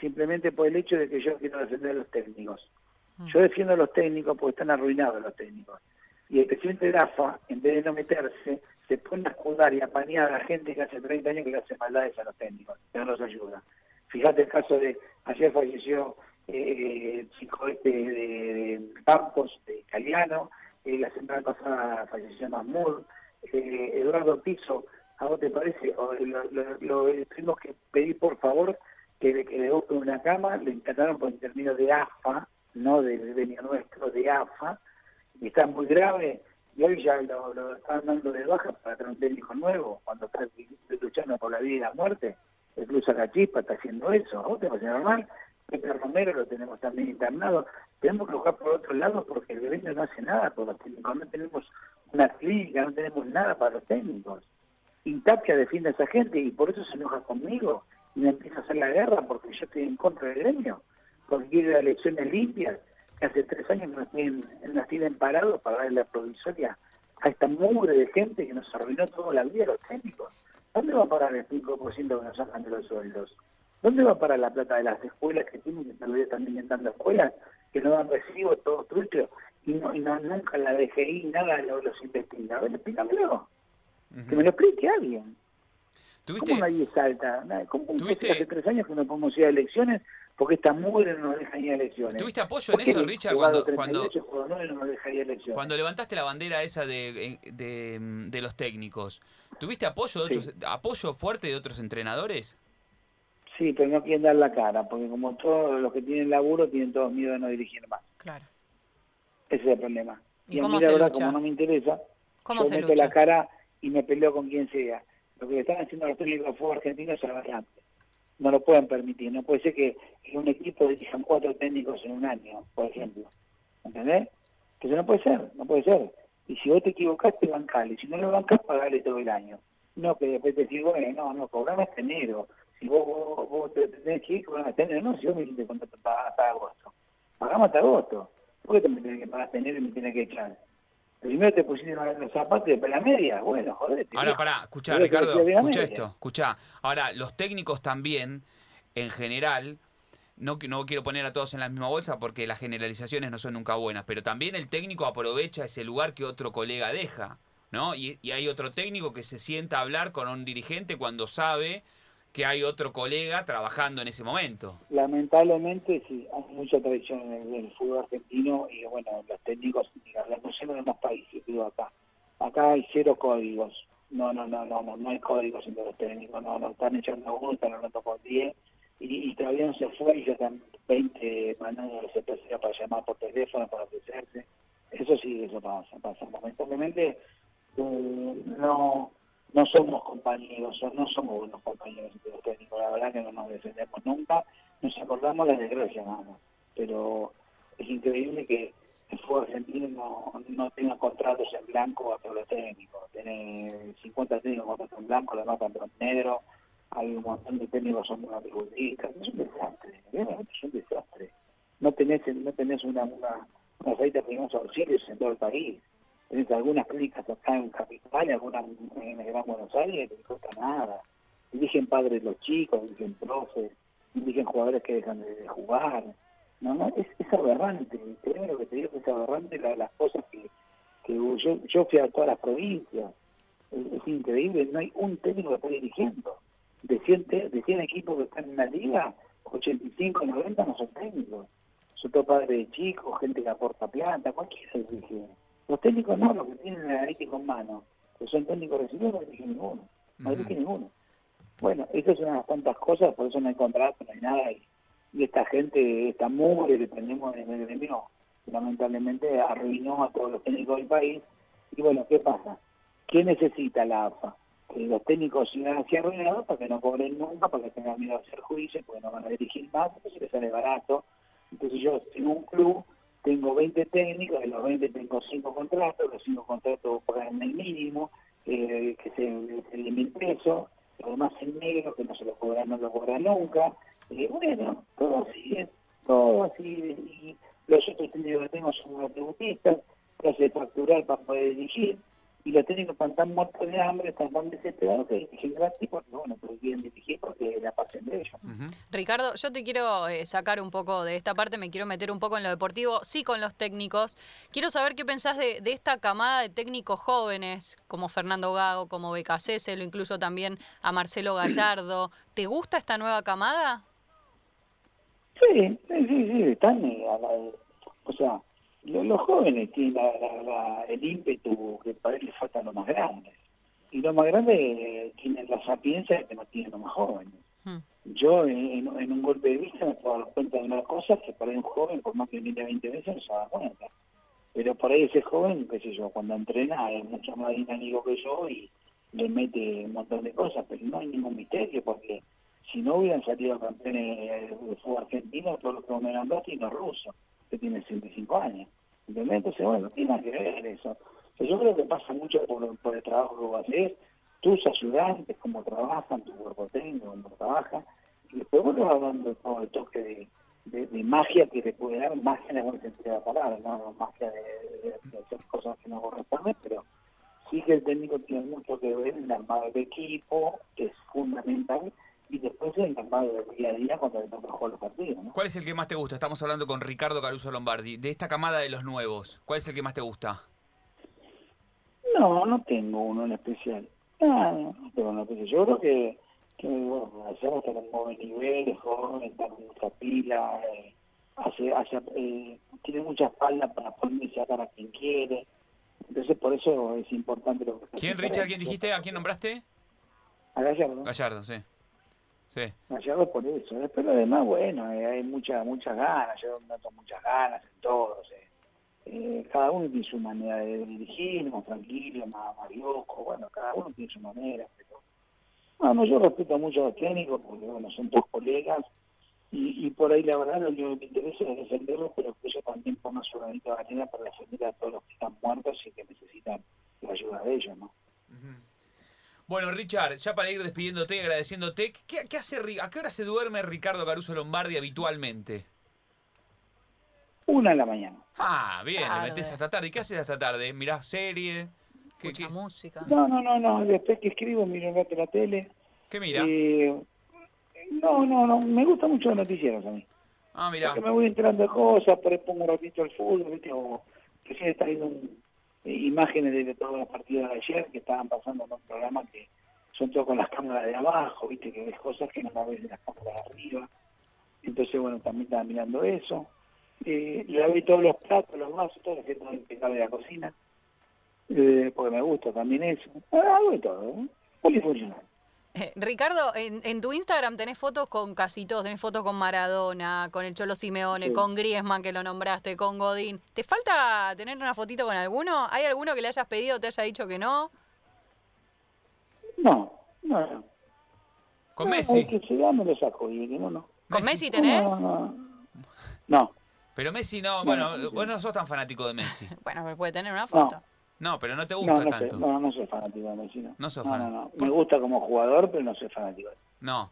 simplemente por el hecho de que yo quiero defender a los técnicos. Mm. Yo defiendo a los técnicos porque están arruinados los técnicos. Y el presidente de AFA, en vez de no meterse, se pone a escudar y a panear a la gente que hace 30 años que le hace maldades a los técnicos, que no los ayuda. Fíjate el caso de, ayer falleció eh, el chico este de, de Campos, de italiano, eh, la semana pasada falleció Mahmoud, eh, Eduardo Piso, ¿a vos te parece? O, lo, lo- lo- tuvimos que pedir por favor que le, busquen una cama, le encantaron por el término de AFA, no del gremio nuestro, de AFA, y está muy grave, y hoy ya lo, lo están dando de baja para tener un técnico nuevo, cuando está luchando por la vida y la muerte, el Club Sacachispa está haciendo eso, ¿a vos te parece normal? Pepe Romero lo tenemos también internado, tenemos que buscar por otro lado porque el gremio no hace nada por los técnicos, no tenemos una clínica, no tenemos nada para los técnicos. Intapia defiende a esa gente y por eso se enoja conmigo y me empieza a hacer la guerra porque yo estoy en contra del gremio, porque quiere las elecciones limpias, que hace tres años nos tienen, nos tienen parados para darle la provisoria a esta mugre de gente que nos arruinó toda la vida los técnicos. ¿Dónde va a parar el 5% que nos sacan de los sueldos? ¿Dónde va a parar la plata de las escuelas que tienen que tal vez están inventando escuelas que no dan recibo, todos truchos, y, no, y no, nunca la DGI, nada lo- los investiga? A ver, explícamelo. Que me lo explique alguien. ¿Tuviste, ¿Cómo nadie salta? ¿Cómo ¿Tuviste- hace tres años que no podemos ir a elecciones? Porque esta mugre no nos deja ir a elecciones. ¿Tuviste apoyo en ¿Por qué eso, Richard, cuando, cuando, 38, jugado 9 no nos deja ir a elecciones? cuando levantaste la bandera esa de, de, de los técnicos? ¿Tuviste apoyo, de Sí. otros, apoyo fuerte de otros entrenadores? Sí, pero no quieren dar la cara, porque como todos los que tienen laburo tienen todos miedo de no dirigir más. Claro. Ese es el problema. ¿Y a cómo mí la verdad, lucha? como no me interesa, ¿Cómo yo se meto lucha? la cara y me peleo con quien sea. Lo que están haciendo los técnicos de fútbol argentino es aberrante. No lo pueden permitir. No puede ser que, un equipo dirijan cuatro técnicos en un año, por ejemplo. ¿Entendés? Entonces no puede ser, no puede ser. Y si vos te equivocaste, bancale. Si no lo bancás, pagale todo el año. No que después te decís, bueno, no, no, cobrame hasta enero. Si vos, vos, vos te tenés que ir, cobrame hasta enero. No, si vos me dijiste cuando te pagás hasta agosto. Pagamos hasta agosto. ¿Por qué te me tenés que pagar hasta enero y me tenés que echar? Primero te pusiste los zapatos y después la media. Bueno, jodete. Ahora, pará, escuchá, Ricardo, escuchá esto, escuchá. Ahora, los técnicos también, en general, no, no quiero poner a todos en la misma bolsa porque las generalizaciones no son nunca buenas, pero también el técnico aprovecha ese lugar que otro colega deja, ¿no? Y, y hay otro técnico que se sienta a hablar con un dirigente cuando sabe que hay otro colega trabajando en ese momento. Lamentablemente sí, hay mucha tradición en el, fútbol argentino y bueno, los técnicos, digamos, en los demás países, digo acá. Acá hay cero códigos. No, no, no, no, no, no hay códigos entre los técnicos, no, no, están echando uno, están hablando con 10 y, y todavía no se fue y ya están 20 mandando los para llamar por teléfono, para ofrecerse. Eso sí, eso pasa, pasa. Lamentablemente eh, no no somos compañeros, no somos buenos compañeros entre los técnicos, la verdad que no nos defendemos nunca, nos acordamos las desgracias nada más, pero es increíble que el fútbol argentino no, no tenga contratos en blanco a los técnicos, tiene 50 técnicos contratos en blanco, demás contratos en negro, hay un montón de técnicos son monotributistas, es un desastre, es un desastre. No tenés, no tenés una, una, Pues ahí tenemos auxilios en todo el país. Tenés algunas clínicas acá en Capital algunas en el Gran Buenos Aires no cuesta nada. Dirigen padres los chicos, dirigen profes, dirigen jugadores que dejan de, jugar. No, no, es, es aberrante. Creo lo que te digo que es aberrante las cosas que, que yo, yo fui a todas las provincias. Es, increíble, no hay un técnico que está dirigiendo. De 100, de 100 equipos que están en la liga, 85, 90 no son técnicos. Son todos padres de chicos, gente que aporta planta, cualquiera dirige. Los técnicos no, los que tienen la analítica con mano, que son técnicos recibidos, no dirige ninguno. No dirige ninguno. Bueno, eso es unas cuantas cosas, por eso no hay contrato, no hay nada. Y, esta gente, esta mugre que tenemos en el gremio, lamentablemente arruinó a todos los técnicos del país. Y bueno, ¿qué pasa? ¿Qué necesita la AFA? Que los técnicos sigan así arruinados para que no cobren nunca, para que tengan miedo a hacer juicio, porque no van a dirigir más, entonces les sale barato. Entonces yo en un club tengo 20 técnicos, de los 20 tengo 5 contratos, los 5 contratos pagan el mínimo, eh, que se, el mil pesos, lo demás en negro, que no se lo cobra, no lo cobra nunca. Eh, bueno, todo así, todo así. Y los otros técnicos que tengo son unos tributistas, que hace facturar para poder dirigir y los técnicos están tan muertos de hambre, están tan desesperados que dirigen gratis porque, bueno, pues quieren dirigir porque la pasión de ellos. Ricardo, yo te quiero eh, sacar un poco de esta parte, me quiero meter un poco en lo deportivo, sí con los técnicos. Quiero saber qué pensás de, esta camada de técnicos jóvenes, como Fernando Gago, como se lo incluyo también a Marcelo Gallardo. ¿Te gusta esta nueva camada? Sí, sí, sí, están eh, a la, o sea, los, jóvenes tienen el ímpetu que para ellos falta lo más grande. Y los más grandes eh, tienen la sapiencia que no tienen los más jóvenes. Hmm. Yo en, un golpe de vista me puedo dar cuenta de una cosa que para un joven, por más que mire 20 veces, no se da cuenta. Pero por ahí ese joven, qué sé yo, cuando entrena es mucho más dinámico que yo y le mete un montón de cosas, pero no hay ningún misterio porque si no hubieran salido campeones de fútbol argentino, todos los que me y los rusos que tiene 105 años. ¿Entendés? Entonces, bueno, tiene que ver eso. yo creo que pasa mucho por, por el trabajo que vos haces, tus ayudantes, cómo trabajan, tu cuerpo técnico, cómo trabaja, y después vos vas dando todo el toque de, de, magia que te puede dar, magia en el buen sentido de la palabra, no magia de, hacer cosas que no corresponden, pero sí que el técnico tiene mucho que ver en el armado del equipo, que es fundamental, y después el llamado del día a día cuando le toca jugar los partidos. ¿Cuál es el que más te gusta? Estamos hablando con Ricardo Caruso Lombardi. De esta camada de los nuevos, ¿cuál es el que más te gusta? No, no tengo uno en especial. No, no tengo uno en especial. Yo creo que, que bueno, Gallardo está en un buen nivel, es joven, está con mucha pila, eh, hace, hace, eh, tiene mucha espalda para poder sacar a quien quiere. Entonces, por eso es importante lo que ¿Quién, Richard? ¿Quién dijiste? ¿A quién nombraste? A Gallardo. Gallardo, sí. Sí. Gallardo por eso. Pero además, bueno, eh, hay muchas muchas ganas, yo noto muchas ganas en todos. Eh. Eh, cada uno tiene su manera de dirigir, más tranquilo, más, más bueno, cada uno tiene su manera. Pero, bueno, yo respeto mucho a los técnicos porque, bueno, son dos colegas y, y por ahí la verdad lo que me interesa es defenderlos, pero que ellos también pongan su granito de arena para defender a todos los que están muertos y que necesitan la ayuda de ellos, ¿no? Bueno, Richard, ya para ir despidiéndote y agradeciéndote, ¿qué, hace, ¿a qué hora se duerme Ricardo Caruso Lombardi habitualmente? Una de la mañana. Ah, bien, le metes hasta tarde. ¿Y qué haces hasta tarde? ¿Mirás serie? ¿Qué, qué? música? No, no, no, no. Después que escribo miro un rato la tele. ¿Qué mira? Eh, no, no, no. Me gusta mucho los noticieros a mí. Ah, mira. Porque me voy enterando de cosas, por ahí pongo un ratito al fútbol, ¿viste? O recién está viendo un, eh, imágenes de todos los partidos de ayer que estaban pasando en un programa que son todos con las cámaras de abajo, viste que ves cosas que no ves de las cámaras de arriba. Entonces, bueno, también estaba mirando eso. Eh, vi todos los platos, los vasos, todo lo que impecable de la cocina, eh, porque me gusta también eso. Ah, hago de todo, ¿eh? polifuncional. Eh, Ricardo, en, tu Instagram tenés fotos con casi todos, tenés fotos con Maradona, con el Cholo Simeone, con Griezmann que lo nombraste, con Godín. ¿Te falta tener una fotito con alguno? ¿Hay alguno que le hayas pedido o te haya dicho que no? No, no. ¿Con Messi? que se me lo saco y no, no. ¿Con Messi, tenés? No, Pero Messi no, bueno, vos no sos tan fanático de Messi. bueno, pero puede tener una foto. No, pero no te gusta no, tanto. no, no soy fanático de Messi. No, no sos fanático. Me gusta como jugador, pero no soy fanático. No.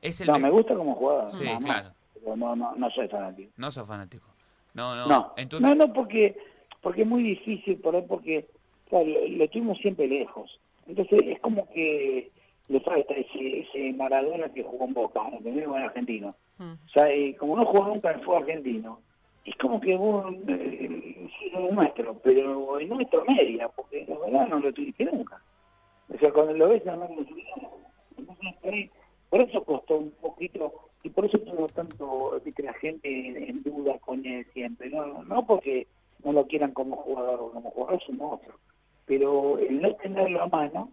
Es el no, me gusta como jugador. Sí, claro. Pero no, no, no soy fanático. No soy fanático. No, no. No, En tu- no, no, porque, porque es muy difícil, por ahí porque claro, lo, tuvimos siempre lejos. Entonces es como que le falta ese, ese Maradona que jugó en Boca, ¿entendés? Con argentino. Mm. O sea, eh, como no jugó nunca en el fútbol argentino, es como que vos, eh, es nuestro, pero es nuestro media, porque la verdad no lo tuviste nunca. O sea, cuando lo ves, no lo tuviste nunca. Por eso costó un poquito, y por eso tuvo tanto, viste, la gente en, en duda con él siempre. No, no porque no lo quieran como jugador o como jugador, es un monstruo. Pero el no tenerlo a mano,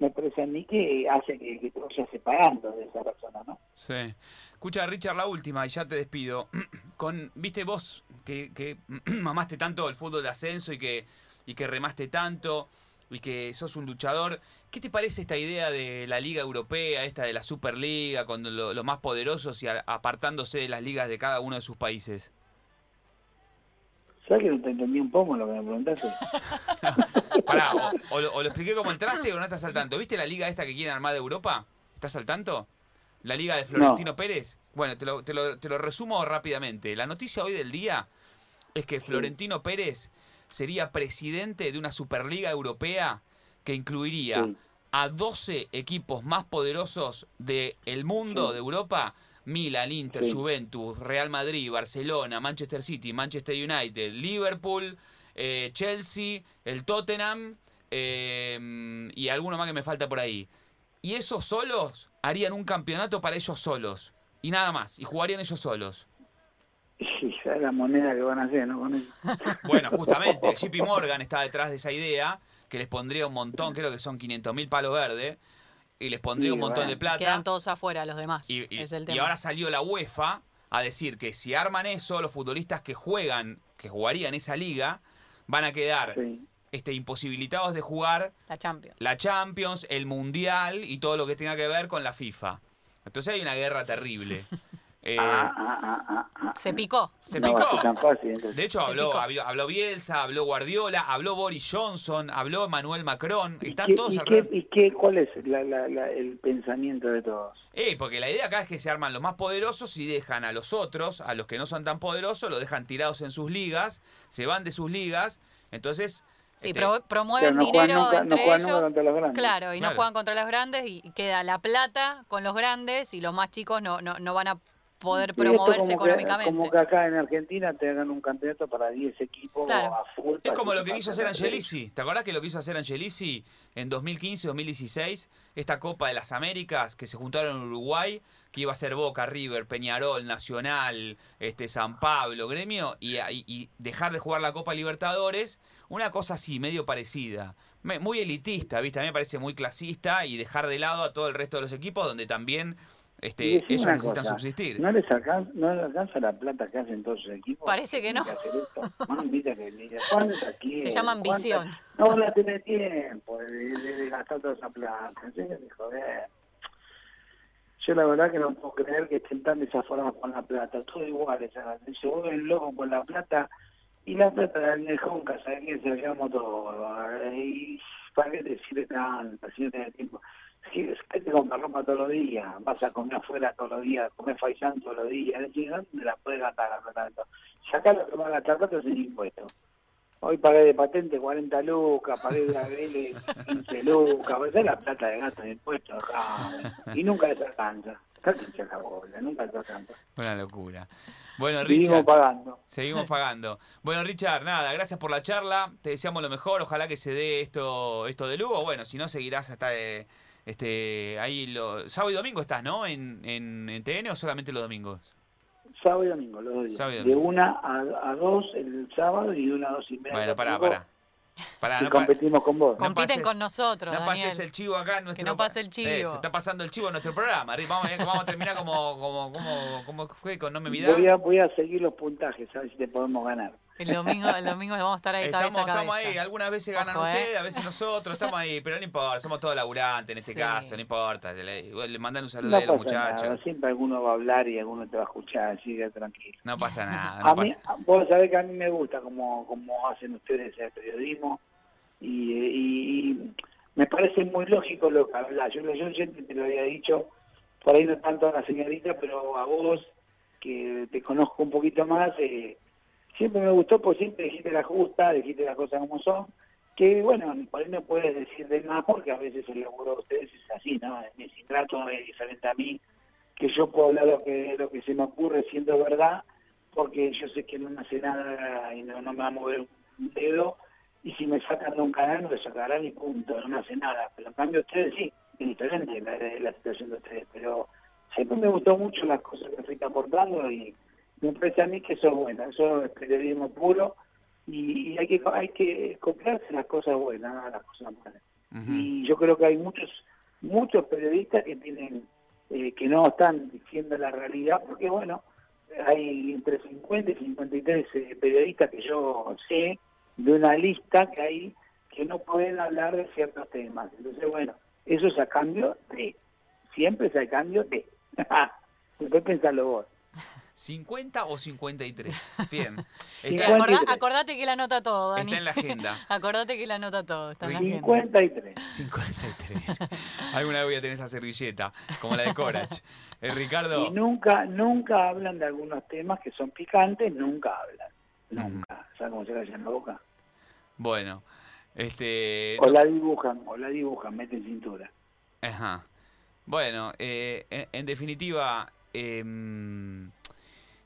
me parece a mí que hace que, que te vayas separando de esa persona, ¿no? Sí. Escucha, Richard, la última, y ya te despido. Con, viste vos que, mamaste tanto el fútbol de ascenso y que, y que remaste tanto y que sos un luchador. ¿Qué te parece esta idea de la Liga Europea, esta de la Superliga, con lo- los más poderosos y apartándose de las ligas de cada uno de sus países? ¿Sabes que no te entendí un poco lo que me preguntaste? Pará, o, o lo, o lo expliqué como el traste o no estás al tanto. ¿Viste la liga esta que quieren armar de Europa? ¿Estás al tanto? ¿La liga de Florentino Pérez? Bueno, te lo, te, lo, te lo resumo rápidamente. La noticia hoy del día es que Florentino Pérez sería presidente de una Superliga Europea que incluiría Sí. a 12 equipos más poderosos del mundo, Sí. de Europa. Milan, Inter, Sí. Juventus, Real Madrid, Barcelona, Manchester City, Manchester United, Liverpool, eh, Chelsea, el Tottenham eh, y alguno más que me falta por ahí. Y esos solos harían un campeonato para ellos solos. Y nada más. Y jugarían ellos solos. Sí, ¿sabes la moneda que van a hacer, no? Con eso. Bueno, justamente, JP Morgan está detrás de esa idea, que les pondría un montón, creo que son 500 mil palos verdes, y les pondría Sí, un montón bueno. de plata. Quedan todos afuera los demás. Y, y- es el y tema. ahora salió la UEFA a decir que si arman eso, los futbolistas que juegan, que jugarían esa liga, van a quedar Sí. este, imposibilitados de jugar La Champions. la Champions, el Mundial y todo lo que tenga que ver con la FIFA. Entonces hay una guerra terrible. Eh, Ah, ah, ah, ah, ah. Se picó. se no picó. tan fácil. De hecho, Se habló, picó. habló, habló Bielsa, habló Guardiola, habló Boris Johnson, habló Emmanuel Macron. ¿Y Están qué- todos y alrededor. qué, y qué- cuál es la- la- la- el pensamiento de todos? Eh, porque la idea acá es que se arman los más poderosos y dejan a los otros, a los que no son tan poderosos, los dejan tirados en sus ligas, se van de sus ligas. Entonces, Sí, este, pro- promueven no dinero nunca- entre ellos. contra los grandes. Claro, y Claro. no juegan contra los grandes y queda la plata con los grandes y los más chicos no, no, no van a poder promoverse como que- económicamente. como que acá en Argentina te hagan un campeonato para 10 equipos Claro. a full. Es como lo que quiso hacer Angelici. ¿Te acordás que lo quiso hacer Angelici en 2015-2016? Esta Copa de las Américas que se juntaron en Uruguay, que iba a ser Boca, River, Peñarol, Nacional, este San Pablo, Gremio, y, y- y dejar de jugar la Copa Libertadores. Una cosa así, medio parecida. Me- Muy elitista, ¿viste? A mí me parece muy clasista y dejar de lado a todo el resto de los equipos donde también este, ellos necesitan cosa, subsistir. ¿No les, alcanza, ¿No les alcanza la plata que hacen todos sus equipos? Parece que no. Se llama ambición. No van a tener tiempo de, de- de gastar toda esa plata. De joder. Yo la verdad que no puedo creer que estén tan desaforados con la plata. Todo igual. Se vuelven locos con la plata. Y la plata Honka, ¿sabes qué? Se lo llevamos todo. Y ¿para qué te sirve tanto? Si no tiempo. Si es que ropa todos los días, vas a comer afuera todos los días, comer faisán todos los días. Es decir, ¿dónde la puedes gastar la plata? Sacá lo que a gastar plata es el impuesto. Hoy pagué de patente 40 lucas, pagué de ABL 15 lucas, pues es la plata de gasto de impuestos acá. Y nunca les alcanza. Casi se acabó, nunca les alcanza. Una locura. Bueno, Seguimos Richard. pagando. Seguimos pagando. Bueno, Richard, nada, gracias por la charla. Te deseamos lo mejor. Ojalá que se dé esto, esto de Lugo. Bueno, si no, seguirás hasta eh, este ahí. Lo, sábado y domingo estás, ¿no? En, en, en TN o solamente los domingos. Sábado y domingo, los dos días. Sábado y De una a, a dos el sábado y de una a dos y media. Bueno, pará, pará. Pará, Y no, competimos con vos. No Compiten pases- con nosotros, no Daniel. pases el chivo acá en nuestro no pase el chivo. Eh, se está pasando el chivo en nuestro programa. Vamos, vamos a terminar como, como, como, como fue con No Me Midá. Voy a, voy a seguir los puntajes, a ver si te podemos ganar. El domingo, el domingo vamos a estar ahí cabeza Estamos, a cabeza. estamos ahí, algunas veces ganan Ojo, ¿eh? ustedes, a veces nosotros, estamos ahí, pero no importa, somos todos laburantes en este Sí. caso, no importa. Le, le mandan un saludo No a los muchachos. nada, siempre alguno va a hablar y alguno te va a escuchar, así que tranquilo. No pasa nada, A no mí, pasa. vos sabés que a mí me gusta como, como hacen ustedes el periodismo y, y- y me parece muy lógico lo que hablas. Yo, yo siempre te lo había dicho, por ahí no tanto a la señorita, pero a vos, que te conozco un poquito más, eh, siempre me gustó, pues siempre dijiste la justa, dijiste las cosas como son, que bueno, por ahí no puedes decir de más porque a veces el laburo de ustedes es así, ¿no? Es ingrato, es diferente a mí, que yo puedo hablar lo que, lo que se me ocurre siendo verdad, porque yo sé que no me hace nada y no, no me va a mover un dedo, y si me sacan de un canal, me lo sacarán y punto, no me hace nada. Pero en cambio ustedes sí, es diferente la, la situación de ustedes, pero siempre me gustó mucho las cosas que fuiste aportando y me parece a mí que eso es bueno, eso es periodismo puro y, hay que hay que copiarse las cosas buenas, no las cosas malas. Y yo creo que hay muchos muchos periodistas que tienen eh, que no están diciendo la realidad porque bueno, hay entre 50 y 53 eh, periodistas que yo sé de una lista que hay que no pueden hablar de ciertos temas. Entonces, bueno, eso es a cambio de, siempre es a cambio de. Después pensarlo vos. ¿50 o 53? Bien. acordate que la anota todo, Dani. Está en la agenda. acordate que la anota todo. Está en la 53. 53. Alguna vez voy a tener esa servilleta, como la de Corach. Eh, Ricardo. Y nunca, nunca hablan de algunos temas que son picantes, nunca hablan. Nunca. ¿Sabes cómo se la en la boca? Bueno. Este, o la dibujan, o la dibujan, meten cintura. Ajá. Bueno, eh, en, definitiva, em,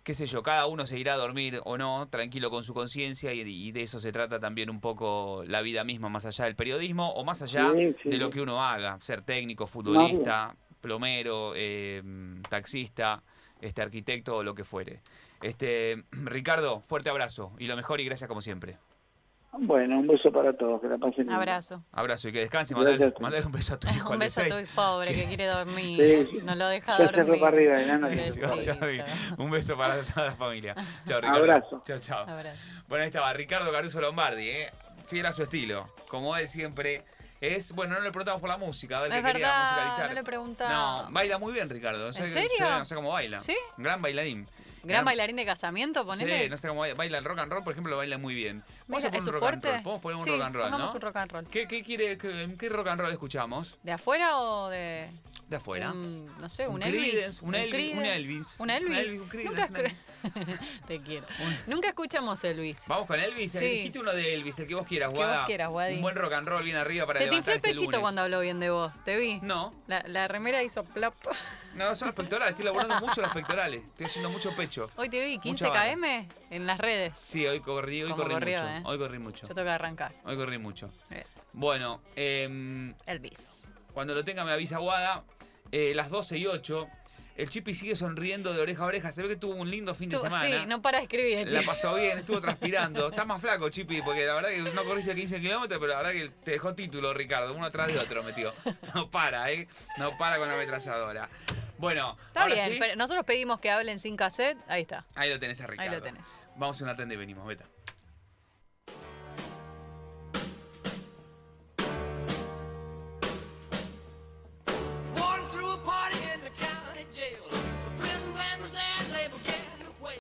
qué sé yo, cada uno se irá a dormir o no, tranquilo con su conciencia, y, de eso se trata también un poco la vida misma, más allá del periodismo o más allá de lo que uno haga, ser técnico, futbolista, plomero, em, taxista, este arquitecto o lo que fuere. Este, Ricardo, fuerte abrazo y lo mejor y gracias como siempre. Bueno, un beso para todos, que la pasen bien. Abrazo. Abrazo y que descanse. Mandale, un beso a tu hijo. un beso a tu hijo pobre que quiere dormir. No lo deja dormir. Para arriba, no, un beso para toda la familia. Chao, Ricardo. Abrazo. Chao, chao. Bueno, ahí estaba Ricardo Caruso Lombardi, ¿eh? fiel a su estilo. Como él siempre. Es, bueno, no le preguntamos por la música, a ver qué quería musicalizar. No le preguntamos. No, baila muy bien, Ricardo. ¿En serio? no sé cómo baila. ¿Sí? Gran bailarín. Gran bailarín de casamiento, ponele. Sí, no sé cómo baila el rock and roll, por ejemplo, lo baila muy bien. Vamos a poner un rock and roll. Podemos poner un rock and roll, ¿no? un rock and roll. ¿Qué, qué quiere, qué, rock and roll escuchamos? ¿De afuera o de...? De afuera. no sé, un, Elvis. un, Elvis. Un Elvis. Un Elvis. Un Elvis. Te quiero. Nunca escuchamos Elvis. Vamos con Elvis. Sí. Uno de Elvis, el que vos quieras, Guada. Vos quieras, Un buen rock and roll bien arriba para Se te infló el este pechito cuando habló bien de vos. ¿Te vi? No. La, la remera hizo plop. No, son los pectorales. Estoy laburando mucho los pectorales. Estoy haciendo mucho pecho. Hoy te vi 15 km en las redes. Sí, hoy corrí, hoy corrí mucho. ¿eh? Hoy corrí mucho. Yo tengo que arrancar. Hoy corrí mucho. Bueno, eh, Elvis. Cuando lo tenga me avisa Guada. Eh, las 12 y 8. El Chipi sigue sonriendo de oreja a oreja. Se ve que tuvo un lindo fin de semana. Sí, no para de escribir. La pasó bien, estuvo transpirando. Estás más flaco, Chipi, porque la verdad que no corriste 15 kilómetros, pero la verdad que te dejó título, Ricardo. Uno atrás de otro, metió. No para, ¿eh? No para con la ametralladora. Bueno, está bien, pero nosotros pedimos que hablen sin cassette. Ahí está. Ahí lo tenés a Ricardo. Ahí lo tenés. Vamos a una tenda y venimos, beta.